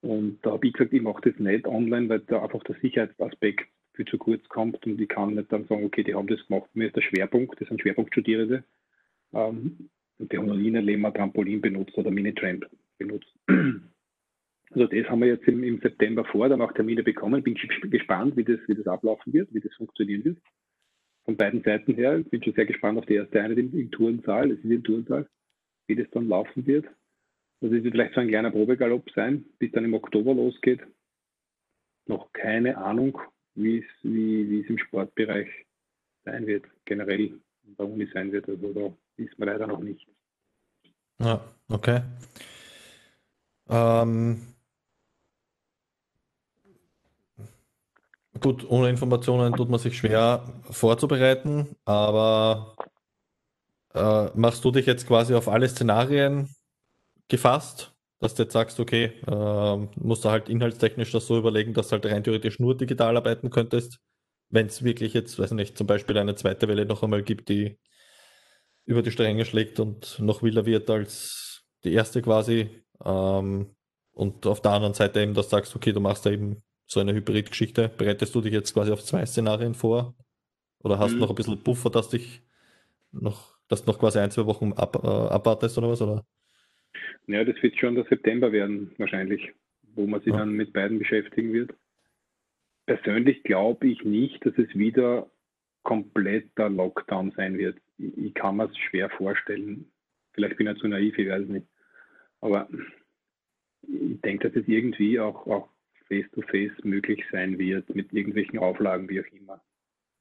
Und da habe ich gesagt, ich mache das nicht online, weil da einfach der Sicherheitsaspekt viel zu kurz kommt und ich kann nicht dann sagen, okay, die haben das gemacht. Mir ist der Schwerpunkt, das sind Schwerpunktstudierende. Ähm, und die haben noch nie in ihrem Trampolin benutzt oder Minitramp benutzt. Also das haben wir jetzt im, im September vor, dann auch Termine bekommen. Bin gespannt, wie das, wie das ablaufen wird, wie das funktionieren wird. Von beiden Seiten her. Ich bin schon sehr gespannt auf die erste Einheit im, im Tourensaal, es ist im Tourensaal, wie das dann laufen wird. Es wird vielleicht so ein kleiner Probegalopp sein, bis dann im Oktober losgeht. Noch keine Ahnung, wie es, wie, wie es im Sportbereich sein wird, generell in der Uni sein wird. Also da wissen wir leider noch nicht. Ja, okay. Ähm, gut, ohne Informationen tut man sich schwer vorzubereiten, aber äh, machst du dich jetzt quasi auf alle Szenarien gefasst, dass du jetzt sagst, okay, äh, musst du halt inhaltstechnisch das so überlegen, dass du halt rein theoretisch nur digital arbeiten könntest, wenn es wirklich jetzt, weiß nicht, zum Beispiel eine zweite Welle noch einmal gibt, die über die Stränge schlägt und noch wilder wird als die erste quasi. Ähm, und auf der anderen Seite eben, dass du sagst, okay, du machst da eben so eine Hybrid-Geschichte. Bereitest du dich jetzt quasi auf zwei Szenarien vor? Oder hast du mhm. noch ein bisschen Puffer, dass dich noch, dass du noch quasi ein, zwei Wochen ab, äh, abwartest oder was? Oder? Ja, das wird schon der September werden, wahrscheinlich, wo man sich ja. dann mit beiden beschäftigen wird. Persönlich glaube ich nicht, dass es wieder kompletter Lockdown sein wird. Ich, ich kann mir es schwer vorstellen. Vielleicht bin ich zu naiv, ich weiß es nicht. Aber ich denke, dass es irgendwie auch, auch face-to-face -face möglich sein wird, mit irgendwelchen Auflagen, wie auch immer.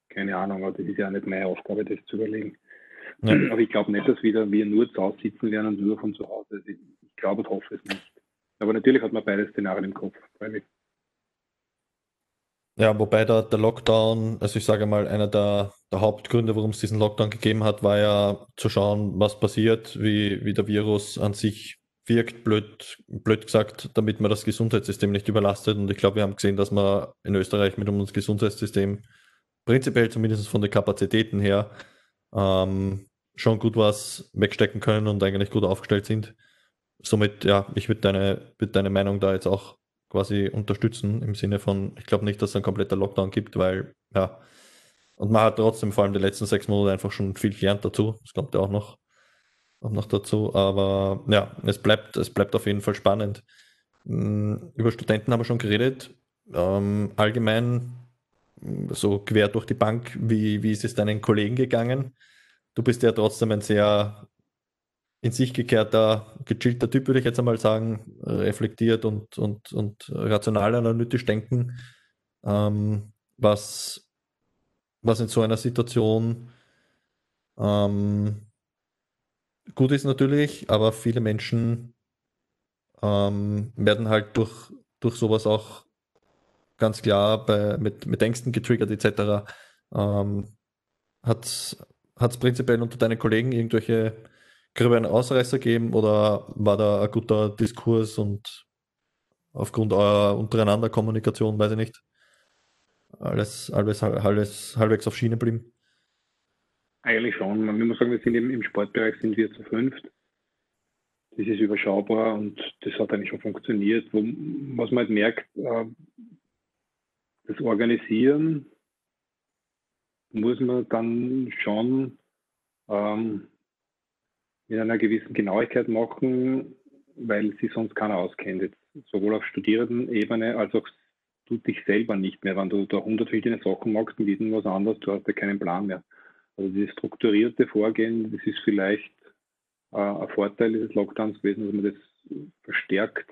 Keine Ahnung, aber das ist ja nicht meine Aufgabe, das zu überlegen. Ja. Aber ich glaube nicht, dass wieder wir nur zu Hause sitzen werden und nur von zu Hause. Also ich, ich glaube und hoffe es nicht. Aber natürlich hat man beide Szenarien im Kopf. Ja, wobei der, der Lockdown, also ich sage mal, einer der, der Hauptgründe, warum es diesen Lockdown gegeben hat, war ja zu schauen, was passiert, wie, wie der Virus an sich wirkt, blöd, blöd gesagt, damit man das Gesundheitssystem nicht überlastet. Und ich glaube, wir haben gesehen, dass man in Österreich mit unserem Gesundheitssystem prinzipiell zumindest von den Kapazitäten her ähm, schon gut was wegstecken können und eigentlich gut aufgestellt sind. Somit, ja, ich würde deine, würd deine Meinung da jetzt auch quasi unterstützen, im Sinne von, ich glaube nicht, dass es ein kompletter Lockdown gibt, weil, ja, und man hat trotzdem vor allem die letzten sechs Monate einfach schon viel gelernt dazu. Das kommt ja auch noch, auch noch dazu. Aber ja, es bleibt, es bleibt auf jeden Fall spannend. Hm, über Studenten haben wir schon geredet. Ähm, allgemein so quer durch die Bank, wie, wie ist es deinen Kollegen gegangen? Du bist ja trotzdem ein sehr in sich gekehrter, gechillter Typ, würde ich jetzt einmal sagen, reflektiert und, und, und rational analytisch denken, ähm, was, was in so einer Situation ähm, gut ist natürlich, aber viele Menschen ähm, werden halt durch, durch sowas auch ganz klar bei, mit, mit Ängsten getriggert etc. Ähm, hat es prinzipiell unter deinen Kollegen irgendwelche gröberen Ausreißer gegeben oder war da ein guter Diskurs und aufgrund eurer untereinander Kommunikation, weiß ich nicht, alles, alles, alles halbwegs auf Schiene blieben? Eigentlich schon. Man muss sagen, wir sind im, Sportbereich sind wir zu fünft. Das ist überschaubar und das hat eigentlich schon funktioniert. Was man halt merkt, äh, das Organisieren muss man dann schon ähm, mit einer gewissen Genauigkeit machen, weil sie sonst keiner auskennt. Jetzt sowohl auf Studierendenebene als auch du dich selber nicht mehr. Wenn du da hundert verschiedene Sachen machst und jeden was anderes, du hast ja keinen Plan mehr. Also dieses strukturierte Vorgehen, das ist vielleicht äh, ein Vorteil dieses Lockdowns gewesen, dass man das verstärkt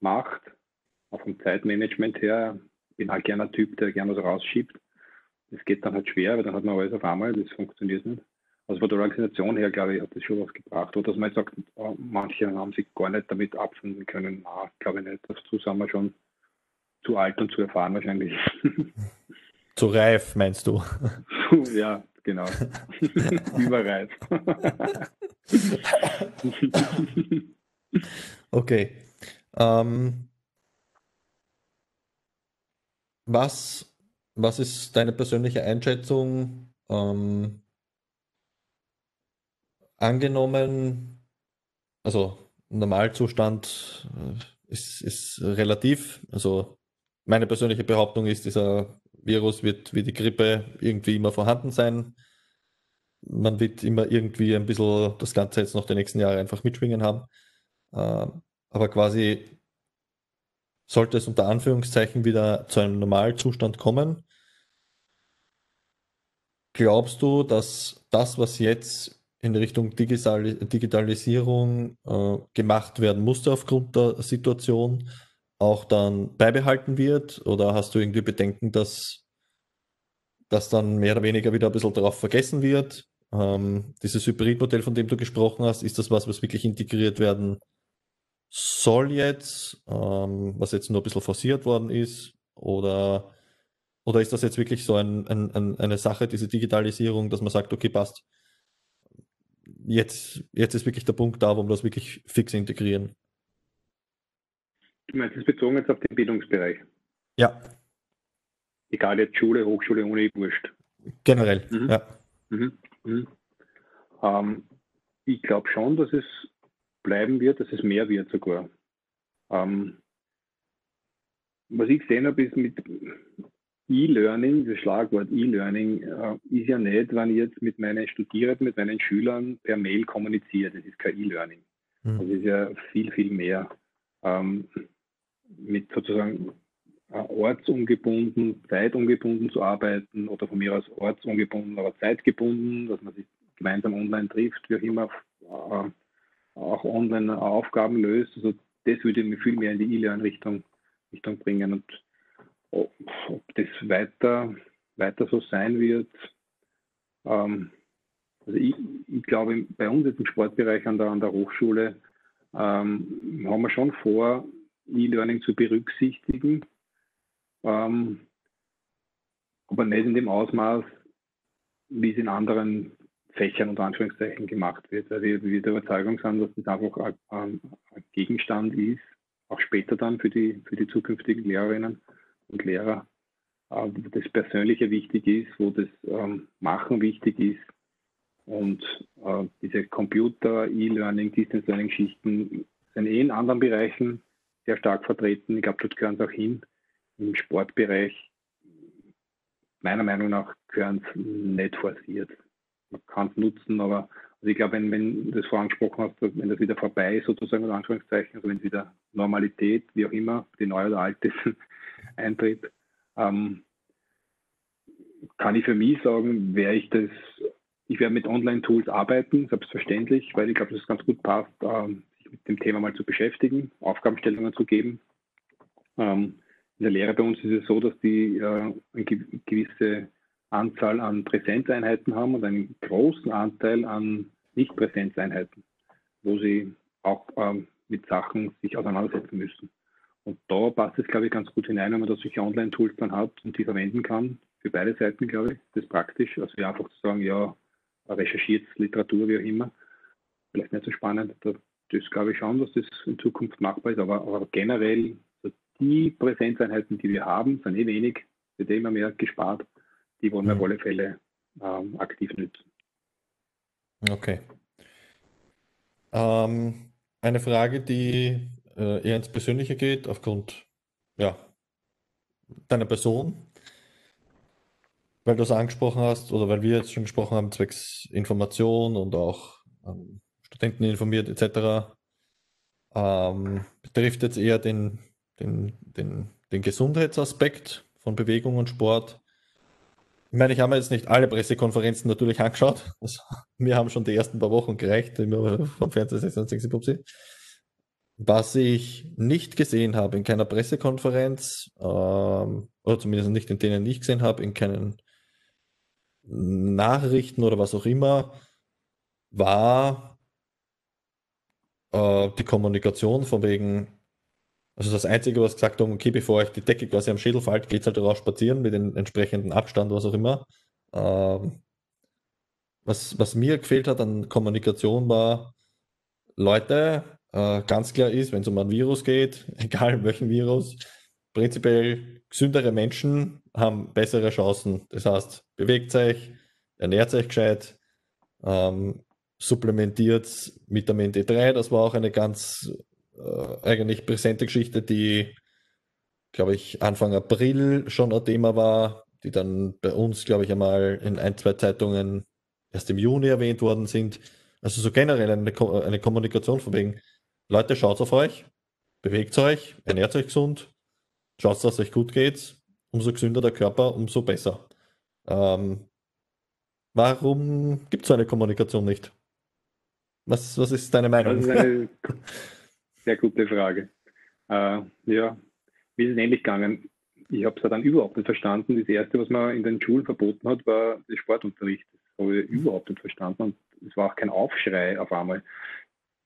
macht, auch vom Zeitmanagement her. Ich bin halt gerne ein Typ, der gerne was rausschiebt. Das geht dann halt schwer, weil dann hat man alles auf einmal, das funktioniert nicht. Also von der Organisation her, glaube ich, hat das schon was gebracht. Oder dass man jetzt sagt, oh, manche haben sich gar nicht damit abfinden können. Na, glaube ich nicht. Dazu sind wir schon zu alt und zu erfahren wahrscheinlich. Zu reif, meinst du? ja, genau. Überreif. okay. Ähm, was, was ist deine persönliche Einschätzung? Ähm, angenommen, also Normalzustand äh, ist, ist relativ. Also meine persönliche Behauptung ist, dieser Virus wird wie die Grippe irgendwie immer vorhanden sein. Man wird immer irgendwie ein bisschen das Ganze jetzt noch die nächsten Jahre einfach mitschwingen haben. Äh, aber quasi sollte es unter Anführungszeichen wieder zu einem Normalzustand kommen, glaubst du, dass das, was jetzt in Richtung Digital Digitalisierung äh, gemacht werden musste aufgrund der Situation, auch dann beibehalten wird? Oder hast du irgendwie Bedenken, dass das dann mehr oder weniger wieder ein bisschen darauf vergessen wird? Ähm, dieses Hybridmodell, von dem du gesprochen hast, ist das was, was wirklich integriert werden soll jetzt, ähm, was jetzt nur ein bisschen forciert worden ist? Oder, oder ist das jetzt wirklich so ein, ein, ein, eine Sache, diese Digitalisierung, dass man sagt, okay, passt, jetzt, jetzt ist wirklich der Punkt da, wo wir das wirklich fix integrieren. Du meinst es bezogen jetzt auf den Bildungsbereich? Ja. Egal jetzt Schule, Hochschule, Uni, wurscht. Generell, mhm. ja. Mhm. Mhm. Ähm, ich glaube schon, dass es bleiben wird, dass es mehr wird sogar. Ähm, was ich gesehen habe, ist mit E-Learning, das Schlagwort E-Learning, äh, ist ja nicht, wenn ich jetzt mit meinen Studierenden, mit meinen Schülern per Mail kommuniziere. Das ist kein E-Learning. Mhm. Das ist ja viel, viel mehr. Ähm, mit sozusagen äh, ortsungebunden, zeitungebunden zu arbeiten oder von mir aus ortsungebunden, aber zeitgebunden, dass man sich gemeinsam online trifft, wie auch immer, äh, auch online Aufgaben löst. Also das würde mich viel mehr in die E-Learn-Richtung Richtung bringen. Und ob das weiter, weiter so sein wird. Ähm, also ich, ich, glaube, bei uns jetzt im Sportbereich an der, an der Hochschule ähm, haben wir schon vor, E-Learning zu berücksichtigen, ähm, aber nicht in dem Ausmaß, wie es in anderen Fächern unter Anführungszeichen gemacht wird, weil wir, wir der Überzeugung sind, dass das einfach ein, ein, Gegenstand ist, auch später dann für die, für die zukünftigen Lehrerinnen, und Lehrer, äh, wo das Persönliche wichtig ist, wo das ähm, Machen wichtig ist. Und äh, diese Computer, E-Learning, Distance Learning-Schichten sind eh in anderen Bereichen sehr stark vertreten. Ich glaube, dort gehören sie auch hin. Im Sportbereich, meiner Meinung nach, gehören sie nicht forciert. Man kann es nutzen, aber also ich glaube, wenn, wenn du das vorangesprochen hast, wenn das wieder vorbei ist, sozusagen, in Anführungszeichen, also wenn wieder Normalität, wie auch immer, die neue oder alte eintritt, ähm, kann ich für mich sagen, werde ich das, ich werde mit Online-Tools arbeiten, selbstverständlich, weil ich glaube, dass es ganz gut passt, ähm, sich mit dem Thema mal zu beschäftigen, Aufgabenstellungen zu geben. Ähm, in der Lehre bei uns ist es so, dass die äh, gewisse Anzahl an Präsenzeinheiten haben und einen großen Anteil an Nicht-Präsenzeinheiten, wo sie auch ähm, mit Sachen sich auseinandersetzen müssen. Und da passt es, glaube ich, ganz gut hinein, wenn man da solche Online-Tools dann hat und die verwenden kann. Für beide Seiten, glaube ich, das ist praktisch. Also wie einfach zu sagen, ja, recherchiert Literatur, wie auch immer. Vielleicht nicht so spannend. Das, glaube ich schon, dass das in Zukunft machbar ist. Aber, aber generell, die Präsenzeinheiten, die wir haben, sind eh wenig, wird eh immer mehr gespart. Die wollen wir mhm. auf alle Fälle ähm, aktiv nutzen. Okay. Ähm, eine Frage, die äh, eher ins Persönliche geht, aufgrund ja, deiner Person, weil du es angesprochen hast oder weil wir jetzt schon gesprochen haben, zwecks Information und auch ähm, Studenten informiert etc. ähm, betrifft jetzt eher den, den, den, den Gesundheitsaspekt von Bewegung und Sport. Ich meine, ich habe mir jetzt nicht alle Pressekonferenzen natürlich angeschaut. Also, mir haben schon die ersten paar Wochen gereicht, vom Fernsehsessel Was ich nicht gesehen habe in keiner Pressekonferenz, ähm, oder zumindest nicht in denen ich gesehen habe, in keinen Nachrichten oder was auch immer, war äh, die Kommunikation von wegen, also das Einzige, was gesagt haben, okay, bevor euch die Decke quasi am Schädel fällt, geht halt raus spazieren mit dem entsprechenden Abstand, was auch immer. Ähm, was, was mir gefehlt hat an Kommunikation war, Leute, äh, ganz klar ist, wenn es um ein Virus geht, egal welchen Virus, prinzipiell gesündere Menschen haben bessere Chancen. Das heißt, bewegt euch, ernährt euch gescheit, ähm, supplementiert Vitamin D3. Das war auch eine ganz äh, eigentlich präsente Geschichte, die, glaube ich, Anfang April schon ein Thema war, die dann bei uns, glaube ich, einmal in ein, zwei Zeitungen erst im Juni erwähnt worden sind. Also so generell eine, eine Kommunikation von wegen, Leute, schaut auf euch, bewegt euch, ernährt euch gesund, schaut, dass es euch gut geht. Umso gesünder der Körper, umso besser. Ähm, warum gibt es so eine Kommunikation nicht? Was, was ist deine Meinung? Eine sehr gute Frage. Äh, ja, wie ist es nämlich gegangen? Ich habe es dann überhaupt nicht verstanden. Das Erste, was man in den Schulen verboten hat, war der Sportunterricht. Das habe ich überhaupt nicht verstanden. Und es war auch kein Aufschrei auf einmal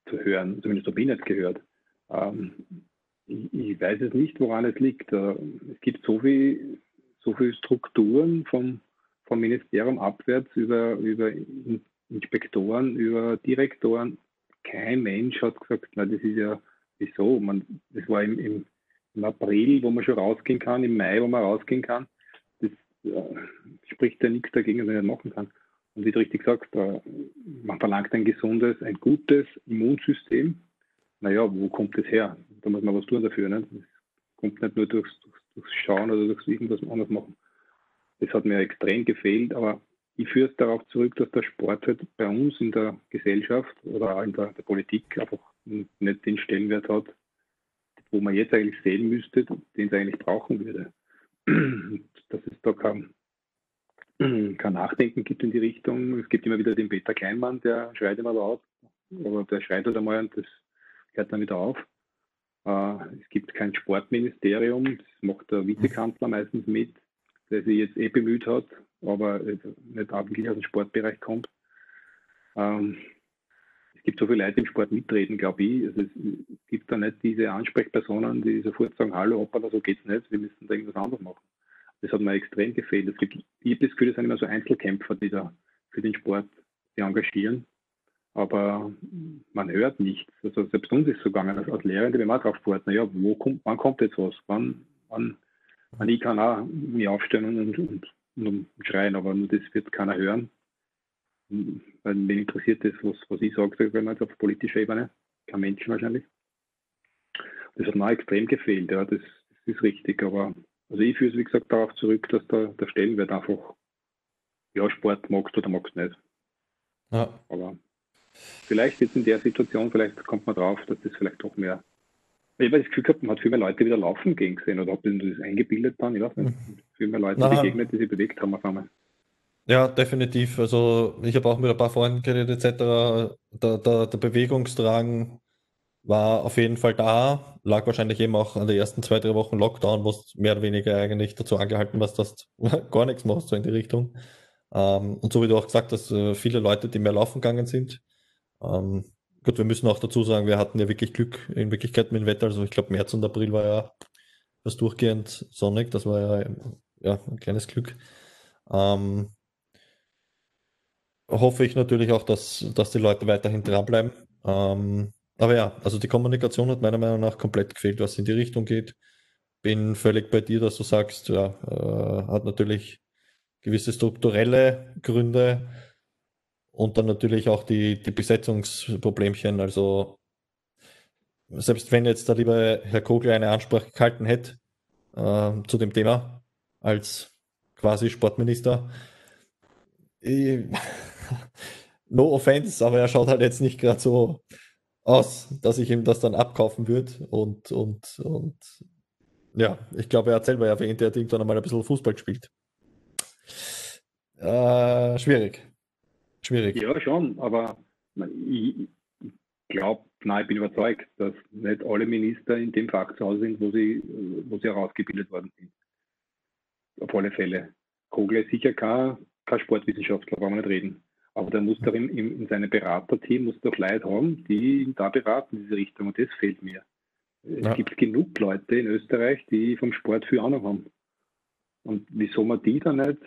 zu hören. Zumindest habe ich nicht gehört. Ähm, ich, ich, weiß es nicht, woran es liegt. Äh, es gibt so viel, so viele Strukturen vom, vom Ministerium abwärts über, über Inspektoren, über Direktoren. Kein Mensch hat gesagt, na, das ist ja wieso. Man, das war im, im, im April, wo man schon rausgehen kann, im Mai, wo man rausgehen kann. Das äh, spricht ja nichts dagegen, dass man nicht machen kann. Und wie du richtig sagst, äh, man verlangt ein gesundes, ein gutes Immunsystem. Naja, wo kommt das her? Da muss man was tun dafür. Ne? Das kommt nicht nur durchs, durchs, Schauen oder durchs irgendwas anderes machen. Das hat mir extrem gefehlt, aber ich führe es darauf zurück, dass der Sport halt bei uns in der Gesellschaft oder auch in der, der Politik einfach nicht den Stellenwert hat, wo man jetzt eigentlich sehen müsste, den es eigentlich brauchen würde. Dass es da kein, kein Nachdenken gibt in die Richtung. Es gibt immer wieder den Peter Kleinmann, der schreit immer laut, aber der schreit halt einmal und das hört dann wieder auf. Äh, es gibt kein Sportministerium, das macht der Vizekanzler meistens mit, der sich jetzt eh bemüht hat, aber nicht abendlich aus dem Sportbereich kommt. Ähm, es gibt so viele Leute im Sport mitreden, glaube ich. Also es gibt da nicht diese Ansprechpersonen, die sofort sagen, hallo, Opa, so geht's nicht, wir müssen da irgendwas anderes machen. Das hat mir extrem gefehlt. Es gibt, ich habe das Gefühl, das sind immer so Einzelkämpfer, die da für den Sport sich engagieren. Aber man hört nichts. Also selbst uns ist so gegangen, als, Lehrende, wenn man drauf sport, naja, wo kommt, wann kommt jetzt was? Wann, wann, wann ich kann auch mich aufstellen und, und und schreien, aber nur das wird keiner hören. Weil wen interessiert das, was, was ich sage, wenn man jetzt auf politischer Ebene? Kein Menschen wahrscheinlich. Das hat mir extrem gefehlt, ja, das, das ist richtig. Aber also ich führe es, wie gesagt, darauf zurück, dass der, der Stellenwert einfach, ja, Sport magst oder magst du nicht. Ja. Aber vielleicht jetzt in der Situation, vielleicht kommt man drauf, dass das vielleicht doch mehr ich habe das Gefühl gehabt, man hat viel mehr Leute wieder laufen gehen gesehen oder ihr das eingebildet dann? Ich weiß nicht. Mhm. Viel mehr Leute Nein. begegnet, die sich bewegt haben auf einmal. Ja, definitiv. Also ich habe auch mit ein paar Freunden geredet etc. Der, der, der Bewegungsdrang war auf jeden Fall da, lag wahrscheinlich eben auch an den ersten zwei, drei Wochen Lockdown, wo es mehr oder weniger eigentlich dazu angehalten was dass du gar nichts machst, so in die Richtung. Ähm, und so wie du auch gesagt hast, äh, viele Leute, die mehr laufen gegangen sind. Ähm, Gut, wir müssen auch dazu sagen, wir hatten ja wirklich Glück in Wirklichkeit mit dem Wetter. Also ich glaube, März und April war ja fast durchgehend sonnig. Das war ja, ja ein kleines Glück. Ähm, hoffe ich natürlich auch, dass, dass die Leute weiterhin dranbleiben. Ähm, aber ja, also die Kommunikation hat meiner Meinung nach komplett gefehlt, was in die Richtung geht. Bin völlig bei dir, dass du sagst, ja, äh, hat natürlich gewisse strukturelle Gründe und dann natürlich auch die, die Besetzungsproblemchen. Also selbst wenn jetzt der liebe Herr Kogler eine Ansprache gehalten hätte äh, zu dem Thema als quasi Sportminister, ich, no offense, aber er schaut halt jetzt nicht gerade so aus, dass ich ihm das dann abkaufen würde. Und, und, und ja, ich glaube, er hat selber erwähnt, er hat irgendwann einmal ein bisschen Fußball gespielt. Äh, schwierig. Schwierig. Ja, schon, aber ich glaube, nein, ich bin überzeugt, dass nicht alle Minister in dem Fach zu Hause sind, wo sie, wo sie herausgebildet worden sind. Auf alle Fälle. Kogler ist sicher kein, kein Sportwissenschaftler, brauchen wir nicht reden. Aber der muss doch in, in, in seinem Beraterteam muss doch Leute haben, die ihn da beraten in diese Richtung. Und das fehlt mir. Ja. Es gibt genug Leute in Österreich, die vom Sport viel Ahnung haben. Und wieso man die dann nicht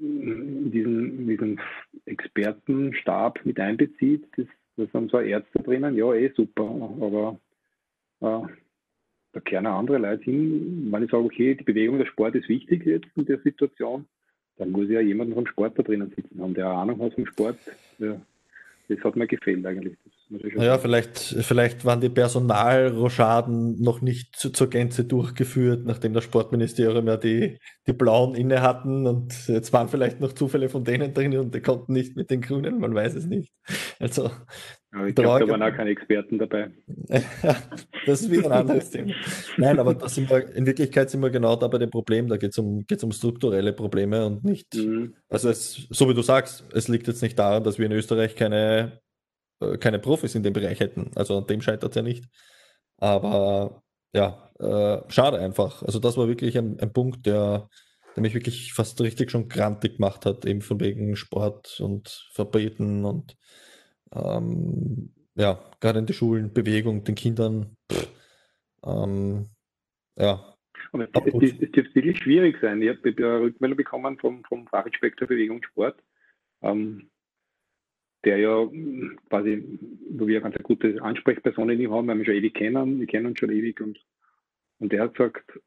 in diesen, diesen Expertenstab mit einbezieht, das, das haben zwar Ärzte drinnen, ja, eh super, aber äh, da kehren auch andere Leute hin, wenn ich sage, okay, die Bewegung der Sport ist wichtig jetzt in der Situation, dann muss ja jemand vom Sport da drinnen sitzen haben, der Ahnung hat vom Sport. Ja, das hat mir gefehlt eigentlich. Ja, vielleicht, vielleicht waren die Personalrochaden noch nicht zu, zur Gänze durchgeführt, nachdem das Sportministerium ja die, die Blauen inne hatten und jetzt waren vielleicht noch Zufälle von denen drin und die konnten nicht mit den Grünen, man weiß es nicht. Also, ja, ich glaube, da waren auch keine Experten dabei. das ist wieder ein anderes Thema. Nein, aber das sind wir, in Wirklichkeit sind wir genau da bei dem Problem. Da geht es um, geht's um strukturelle Probleme und nicht, mhm. also es, so wie du sagst, es liegt jetzt nicht daran, dass wir in Österreich keine keine Profis in dem Bereich hätten. Also an dem scheitert es ja nicht. Aber ja, äh, schade einfach. Also das war wirklich ein, ein Punkt, der, der mich wirklich fast richtig schon grantig gemacht hat, eben von wegen Sport und Verbreten und ähm, ja, gerade in den Schulen, Bewegung, den Kindern. Pff, ähm, ja. Aber es, es, es, dürfte wirklich schwierig sein. Ich habe Rückmeldung bekommen vom, vom Fachinspektor Bewegung und Sport. Ähm, der ja hm, quasi, wo wir ganz eine gute Ansprechperson in ihm haben, weil wir schon ewig kennen, wir kennen uns schon ewig und, und der hat gesagt,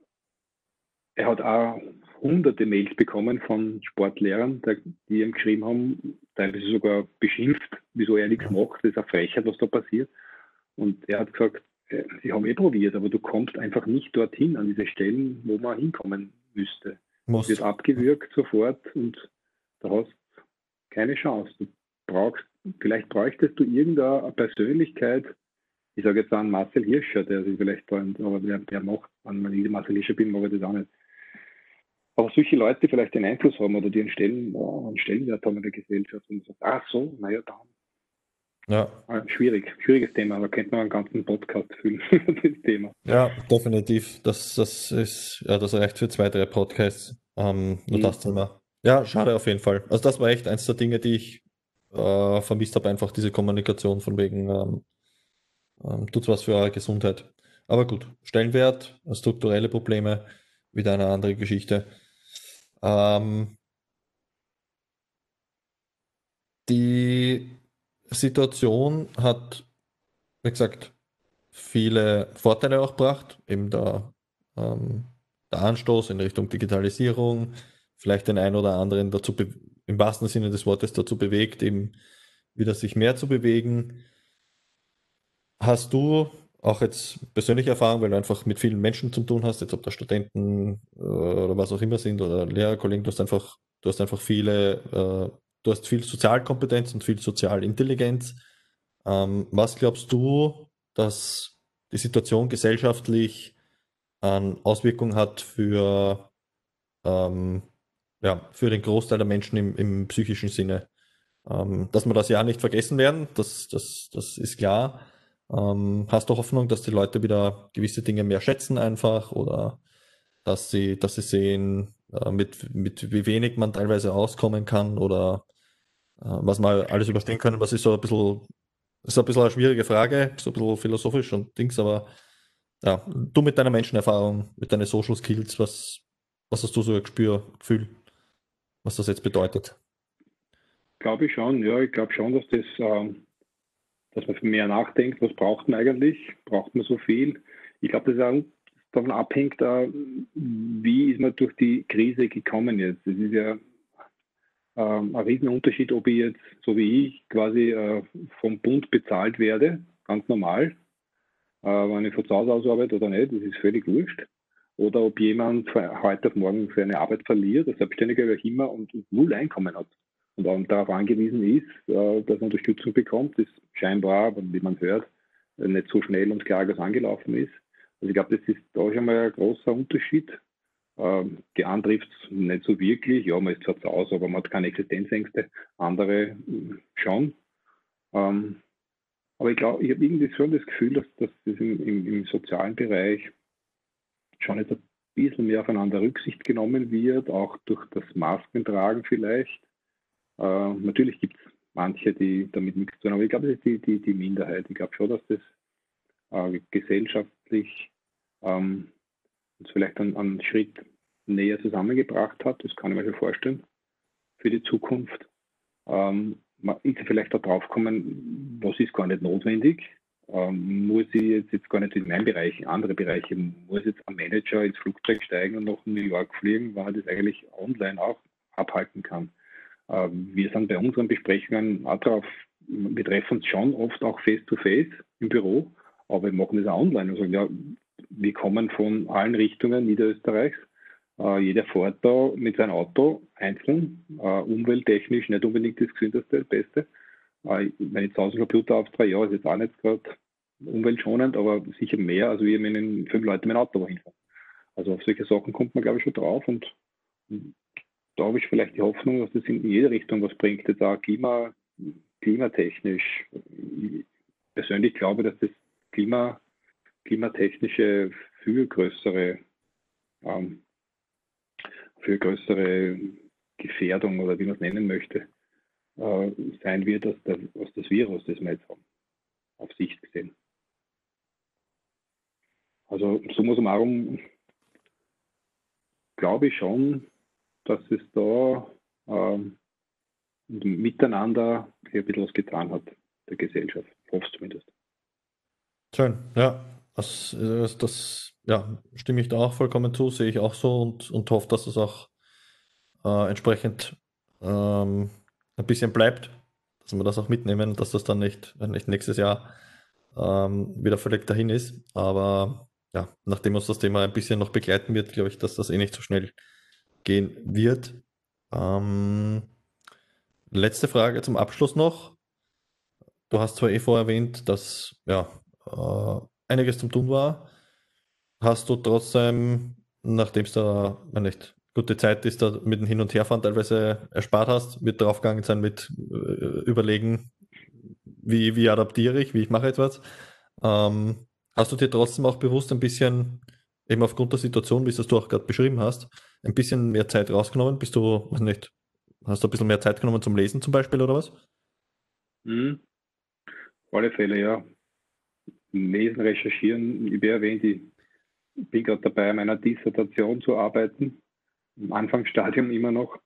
er hat auch hunderte Mails bekommen von Sportlehrern, die ihm geschrieben haben, teilweise sogar beschimpft, wieso er nichts macht, das ist eine Frechheit, was da passiert. Und er hat gesagt, äh, sie haben eh probiert, aber du kommst einfach nicht dorthin, an diese Stellen, wo man hinkommen müsste. Du wird abgewürgt sofort und da hast keine Chance. Du brauchst, vielleicht bräuchtest du irgendeine Persönlichkeit, ich sage jetzt an Marcel Hirscher, der sich vielleicht da, aber der, der macht, wenn ich Marcel Hirscher bin, mache ich das auch nicht. Aber solche Leute, die vielleicht den Einfluss haben oder die einen, Stellen, einen Stellenwert haben in der Gesellschaft und sagt, ach so, naja, da. Ja. Ah, schwierig, schwieriges Thema, aber könnte man einen ganzen Podcast füllen, das Thema. Ja, definitiv. Das, das ist, ja, das reicht für zwei, drei Podcasts. Ähm, nur mhm. das Thema. Ja, schade auf jeden Fall. Also das war echt eins der Dinge, die ich äh, vermisst habe einfach diese Kommunikation von wegen, ähm, ähm, tut's was für eure Gesundheit. Aber gut, Stellenwert, strukturelle Probleme, wieder eine andere Geschichte. Ähm, die Situation hat, wie gesagt, viele Vorteile auch gebracht, eben der, ähm, der Anstoß in Richtung Digitalisierung, vielleicht den einen oder anderen dazu im wahrsten Sinne des Wortes dazu bewegt, eben wieder sich mehr zu bewegen. Hast du auch jetzt persönliche Erfahrung, weil du einfach mit vielen Menschen zu tun hast, jetzt ob da Studenten äh, oder was auch immer sind oder Lehrerkollegen, du hast einfach, du hast einfach viele, äh, du hast viel Sozialkompetenz und viel Sozialintelligenz. Ähm, was glaubst du, dass die Situation gesellschaftlich an Auswirkungen hat für ähm, ja, für den Großteil der Menschen im, im psychischen Sinne. Ähm, dass wir das ja nicht vergessen werden, das, das, das ist klar. Ähm, hast du Hoffnung, dass die Leute wieder gewisse Dinge mehr schätzen einfach oder dass sie, dass sie sehen, äh, mit, mit wie wenig man teilweise auskommen kann oder äh, was man alles überstehen können, was ist so ein bisschen, ist ein bisschen eine schwierige Frage, so ein bisschen philosophisch und Dings, aber ja, du mit deiner Menschenerfahrung, mit deinen Social Skills, was, was hast du so ein Gespür, Gefühl? Was das jetzt bedeutet. Glaube ich schon, ja, ich glaube schon, dass das, ähm, dass man mehr nachdenkt, was braucht man eigentlich, braucht man so viel. Ich glaube, das ist auch davon abhängt, äh, wie ist man durch die Krise gekommen jetzt. Es ist ja ähm, ein Riesenunterschied, ob ich jetzt, so wie ich, quasi äh, vom Bund bezahlt werde, ganz normal, äh, wenn ich von zu Hause aus arbeite oder nicht, das ist völlig wurscht oder ob jemand heute auf morgen seine Arbeit verliert, als Selbstständiger wie auch immer, und, null Einkommen hat und auch darauf angewiesen ist, äh, dass er Unterstützung bekommt, ist scheinbar, wie man hört, nicht so schnell und klar angelaufen ist. Also ich glaube, das ist da schon mal ein großer Unterschied. Ähm, die einen trifft es nicht so wirklich. Ja, man ist zwar zu Hause, aber man hat keine Existenzängste. Andere hm, schon. Ähm, aber ich glaube, ich habe irgendwie schon das Gefühl, dass, dass das im, im, im, sozialen Bereich schon jetzt ein bisschen mehr aufeinander Rücksicht genommen wird, auch durch das Maskentragen vielleicht. Äh, natürlich gibt es manche, die damit nichts tun aber ich glaube, das ist die, die, die Minderheit. Ich glaube schon, dass das äh, gesellschaftlich ähm, uns vielleicht einen, einen Schritt näher zusammengebracht hat. Das kann ich mir schon vorstellen für die Zukunft. Ähm, man ist vielleicht darauf kommen, was ist gar nicht notwendig. Ähm, muss ich jetzt, jetzt gar nicht in meinem Bereich, in andere Bereiche, muss jetzt ein Manager ins Flugzeug steigen und nach New York fliegen, weil er das eigentlich online auch abhalten kann. Ähm, wir sind bei unseren Besprechungen auch darauf, wir treffen uns schon oft auch face-to-face -face im Büro, aber wir machen das auch online und sagen, ja, wir kommen von allen Richtungen Niederösterreichs. Äh, jeder fährt da mit seinem Auto einzeln, äh, umwelttechnisch nicht unbedingt das gesündeste, das Beste. Äh, wenn ich zu Hause Computer auftrage, ja, ist jetzt auch nicht gerade umweltschonend, aber sicher mehr, als wir wenn fünf Leute mit dem Auto hinfahren. Also auf solche Sachen kommt man, glaube ich, schon drauf und da habe ich vielleicht die Hoffnung, dass das in jede Richtung was bringt, jetzt auch Klima, klimatechnisch. Ich persönlich glaube, dass das Klima, klimatechnische viel größere, ähm, viel größere Gefährdung oder wie man es nennen möchte, äh, sein wird als, der, als das Virus, das wir jetzt haben, auf Sicht gesehen. Also summa summarum glaube ich schon, dass es da ähm, miteinander ein bisschen was getan hat, der Gesellschaft. Hoffe zumindest. Schön, ja. Das, das, das, ja, stimme ich da auch vollkommen zu, sehe ich auch so und, und hoffe, dass es auch äh, entsprechend ähm, ein bisschen bleibt, dass wir das auch mitnehmen, dass das dann nicht, nicht nächstes Jahr ähm, wieder völlig dahin ist. Aber ja, nachdem uns das Thema ein bisschen noch begleiten wird, glaube ich, dass das eh nicht so schnell gehen wird. Ähm, letzte Frage zum Abschluss noch. Du hast zwar eh vorher erwähnt, dass ja, äh, einiges zum Tun war. Hast du trotzdem, nachdem es da nicht gute Zeit ist, da mit dem Hin- und Herfahren teilweise erspart hast, wird draufgegangen sein mit äh, überlegen, wie, wie adaptiere ich, wie ich mache etwas. Ähm, hast du dir trotzdem auch bewusst ein bisschen, eben aufgrund der Situation, wie es du auch gerade beschrieben hast, ein bisschen mehr Zeit rausgenommen? Bist du, weiß nicht, hast du ein bisschen mehr Zeit genommen zum Lesen zum Beispiel oder was? Mhm. Alle Fälle, ja. Lesen, recherchieren, ich habe erwähnt, ich bin gerade dabei, an meiner Dissertation zu arbeiten. Im Anfangsstadium immer noch.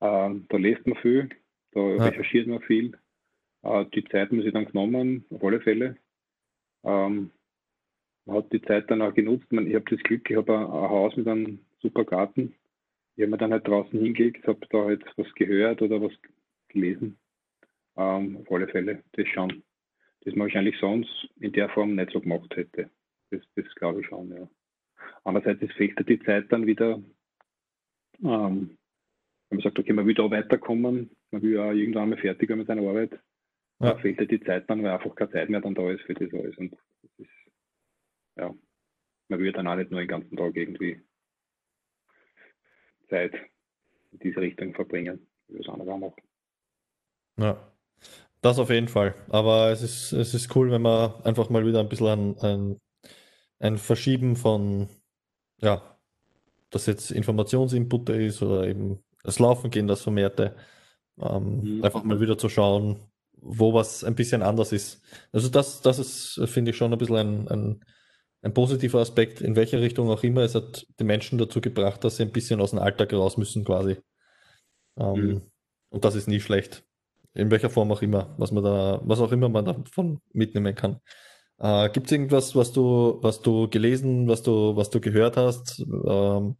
Ähm, da liest man viel, da ja. recherchiert man viel. Äh, die Zeit muss ich dann genommen, auf alle Fälle. Ähm, man hat die Zeit dann auch genutzt. Ich habe das Glück, ich habe ein, Haus mit einem super Garten. Ich habe mir dann halt draußen hingelegt, habe da halt was gehört oder was gelesen. Ähm, auf alle Fälle, das schon. Das man wahrscheinlich sonst in der Form nicht so gemacht hätte. Das, das glaube ich schon, ja. Andererseits fehlt die Zeit dann wieder, ähm, wenn man sagt, okay, man will da weiterkommen, man will ja irgendwann mal fertig werden mit seiner Arbeit, ja. da fehlt die Zeit dann, weil einfach keine Zeit mehr dann da ist für das alles. Und das ist, ja, man will dann auch nicht nur den ganzen Tag irgendwie Zeit in diese Richtung verbringen, wie das andere auch Ja, das auf jeden Fall. Aber es ist, es ist cool, wenn man einfach mal wieder ein bisschen ein, ein, ein Verschieben von, ja, dass jetzt Informationsinput ist oder eben das Laufen gehen, das Vermehrte, ähm, mhm. einfach mal wieder zu schauen, wo was ein bisschen anders ist. Also das, das ist, finde ich, schon ein bisschen ein, ein ein positiver Aspekt, in welche Richtung auch immer. Es hat die Menschen dazu gebracht, dass sie ein bisschen aus dem Alltag raus müssen, quasi. Ähm, mhm. Und das ist nie schlecht. In welcher Form auch immer, was man da, was auch immer man davon mitnehmen kann. Äh, Gibt es irgendwas, was du, was du gelesen, was du, was du gehört hast, ähm,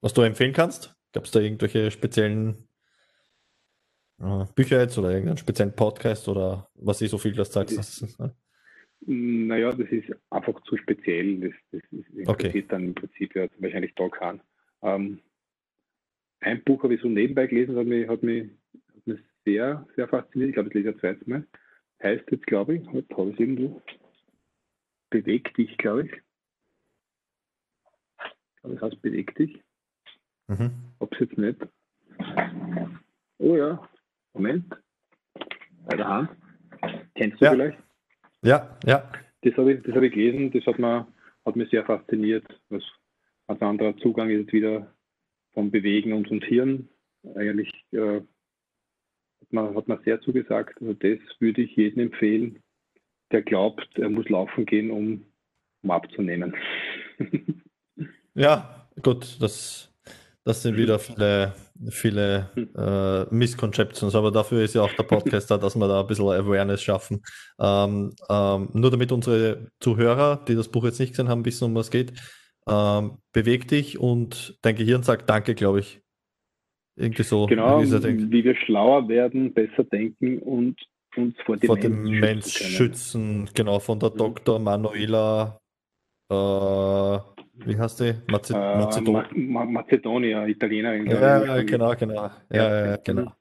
was du empfehlen kannst? Gab es da irgendwelche speziellen äh, Bücher jetzt oder irgendeinen speziellen Podcast oder was ich so viel das sagst? Naja, das ist einfach zu speziell. Das, das interessiert okay. dann im Prinzip ja wahrscheinlich da keinen. Ähm, ein Buch habe ich so nebenbei gelesen, hat mich, hat mich, hat mich sehr, sehr fasziniert. Ich glaube, ich lese das zweite Mal. Heißt jetzt, glaube ich, habe ich es irgendwo. Beweg dich, glaube ich. Es heißt beweg dich. Mhm. Ob es jetzt nicht. Oh ja, Moment. Bei der Hand. Kennst du ja. vielleicht? Ja, ja. Das habe ich, hab ich gelesen, das hat, mir, hat mich sehr fasziniert. Was ein anderer Zugang ist wieder vom Bewegen und vom Hirn. Eigentlich äh, hat, man, hat man sehr zugesagt. Also das würde ich jedem empfehlen, der glaubt, er muss laufen gehen, um, um abzunehmen. ja, gut, das, das sind wieder viele, viele äh, Misconceptions, aber dafür ist ja auch der Podcast da, dass wir da ein bisschen Awareness schaffen. Ähm, ähm, nur damit unsere Zuhörer, die das Buch jetzt nicht gesehen haben, wissen, um was es geht. Ähm, beweg dich und dein Gehirn sagt Danke, glaube ich. Irgendwie so. Genau, wie wir schlauer werden, besser denken und uns vor dem, vor dem Mensch schützen. Genau, von der mhm. Dr. Manuela, äh, wie heißt die? Maze äh, Mazedon Ma Mazedonia, Italienerin. Ja, ja, genau, genau. Ja, ja, genau.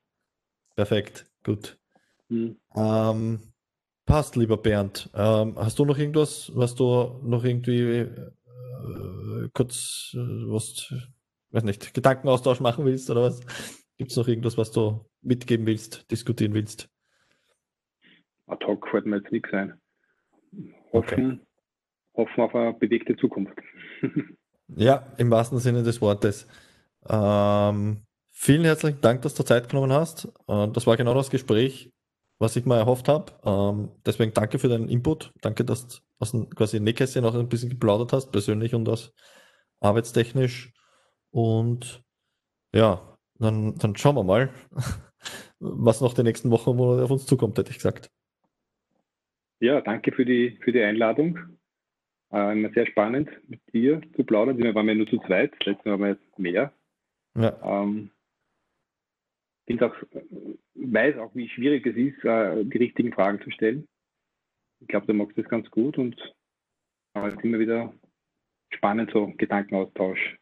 Perfekt, gut. Mhm. Ähm, passt, lieber Bernd. Ähm, hast du noch irgendwas, was du noch irgendwie äh, kurz, äh, was, weiß nicht, Gedankenaustausch machen willst oder was? Gibt es noch irgendwas, was du mitgeben willst, diskutieren willst? Ad hoc fällt mir jetzt nichts ein. Hoffen, okay. hoffen auf eine bewegte Zukunft. ja, im wahrsten Sinne des Wortes. Ähm, vielen herzlichen Dank, dass du Zeit genommen hast. Äh, das war genau das Gespräch, was ich mal erhofft habe. Ähm, deswegen danke für deinen Input. Danke, dass du aus dem quasi Nähkästchen auch ein bisschen geplaudert hast, persönlich und das arbeitstechnisch. Und ja, dann, dann schauen wir mal, was noch die nächsten Wochen und Monate auf uns zukommt, hätte ich gesagt. Ja, danke für die, für die Einladung. Äh, immer sehr spannend, mit dir zu plaudern. Wir waren ja nur zu zweit, letztes Mal waren wir jetzt mehr. Ja. Ähm, auch, weiß auch, wie schwierig es ist, äh, die richtigen Fragen zu stellen. Ich glaube, du magst das ganz gut und äh, es ist immer wieder spannend, so Gedankenaustausch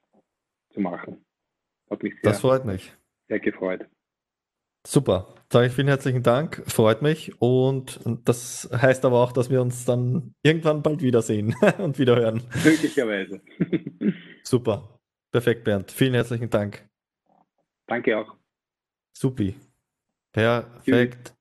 zu machen. Hat mich sehr, das freut mich. sehr gefreut. Super. Sage ich vielen herzlichen Dank. Freut mich. Und das heißt aber auch, dass wir uns dann irgendwann bald wiedersehen und wiederhören. Möglicherweise. Super. Perfekt, Bernd. Vielen herzlichen Dank. Danke auch. Supi. Perfekt.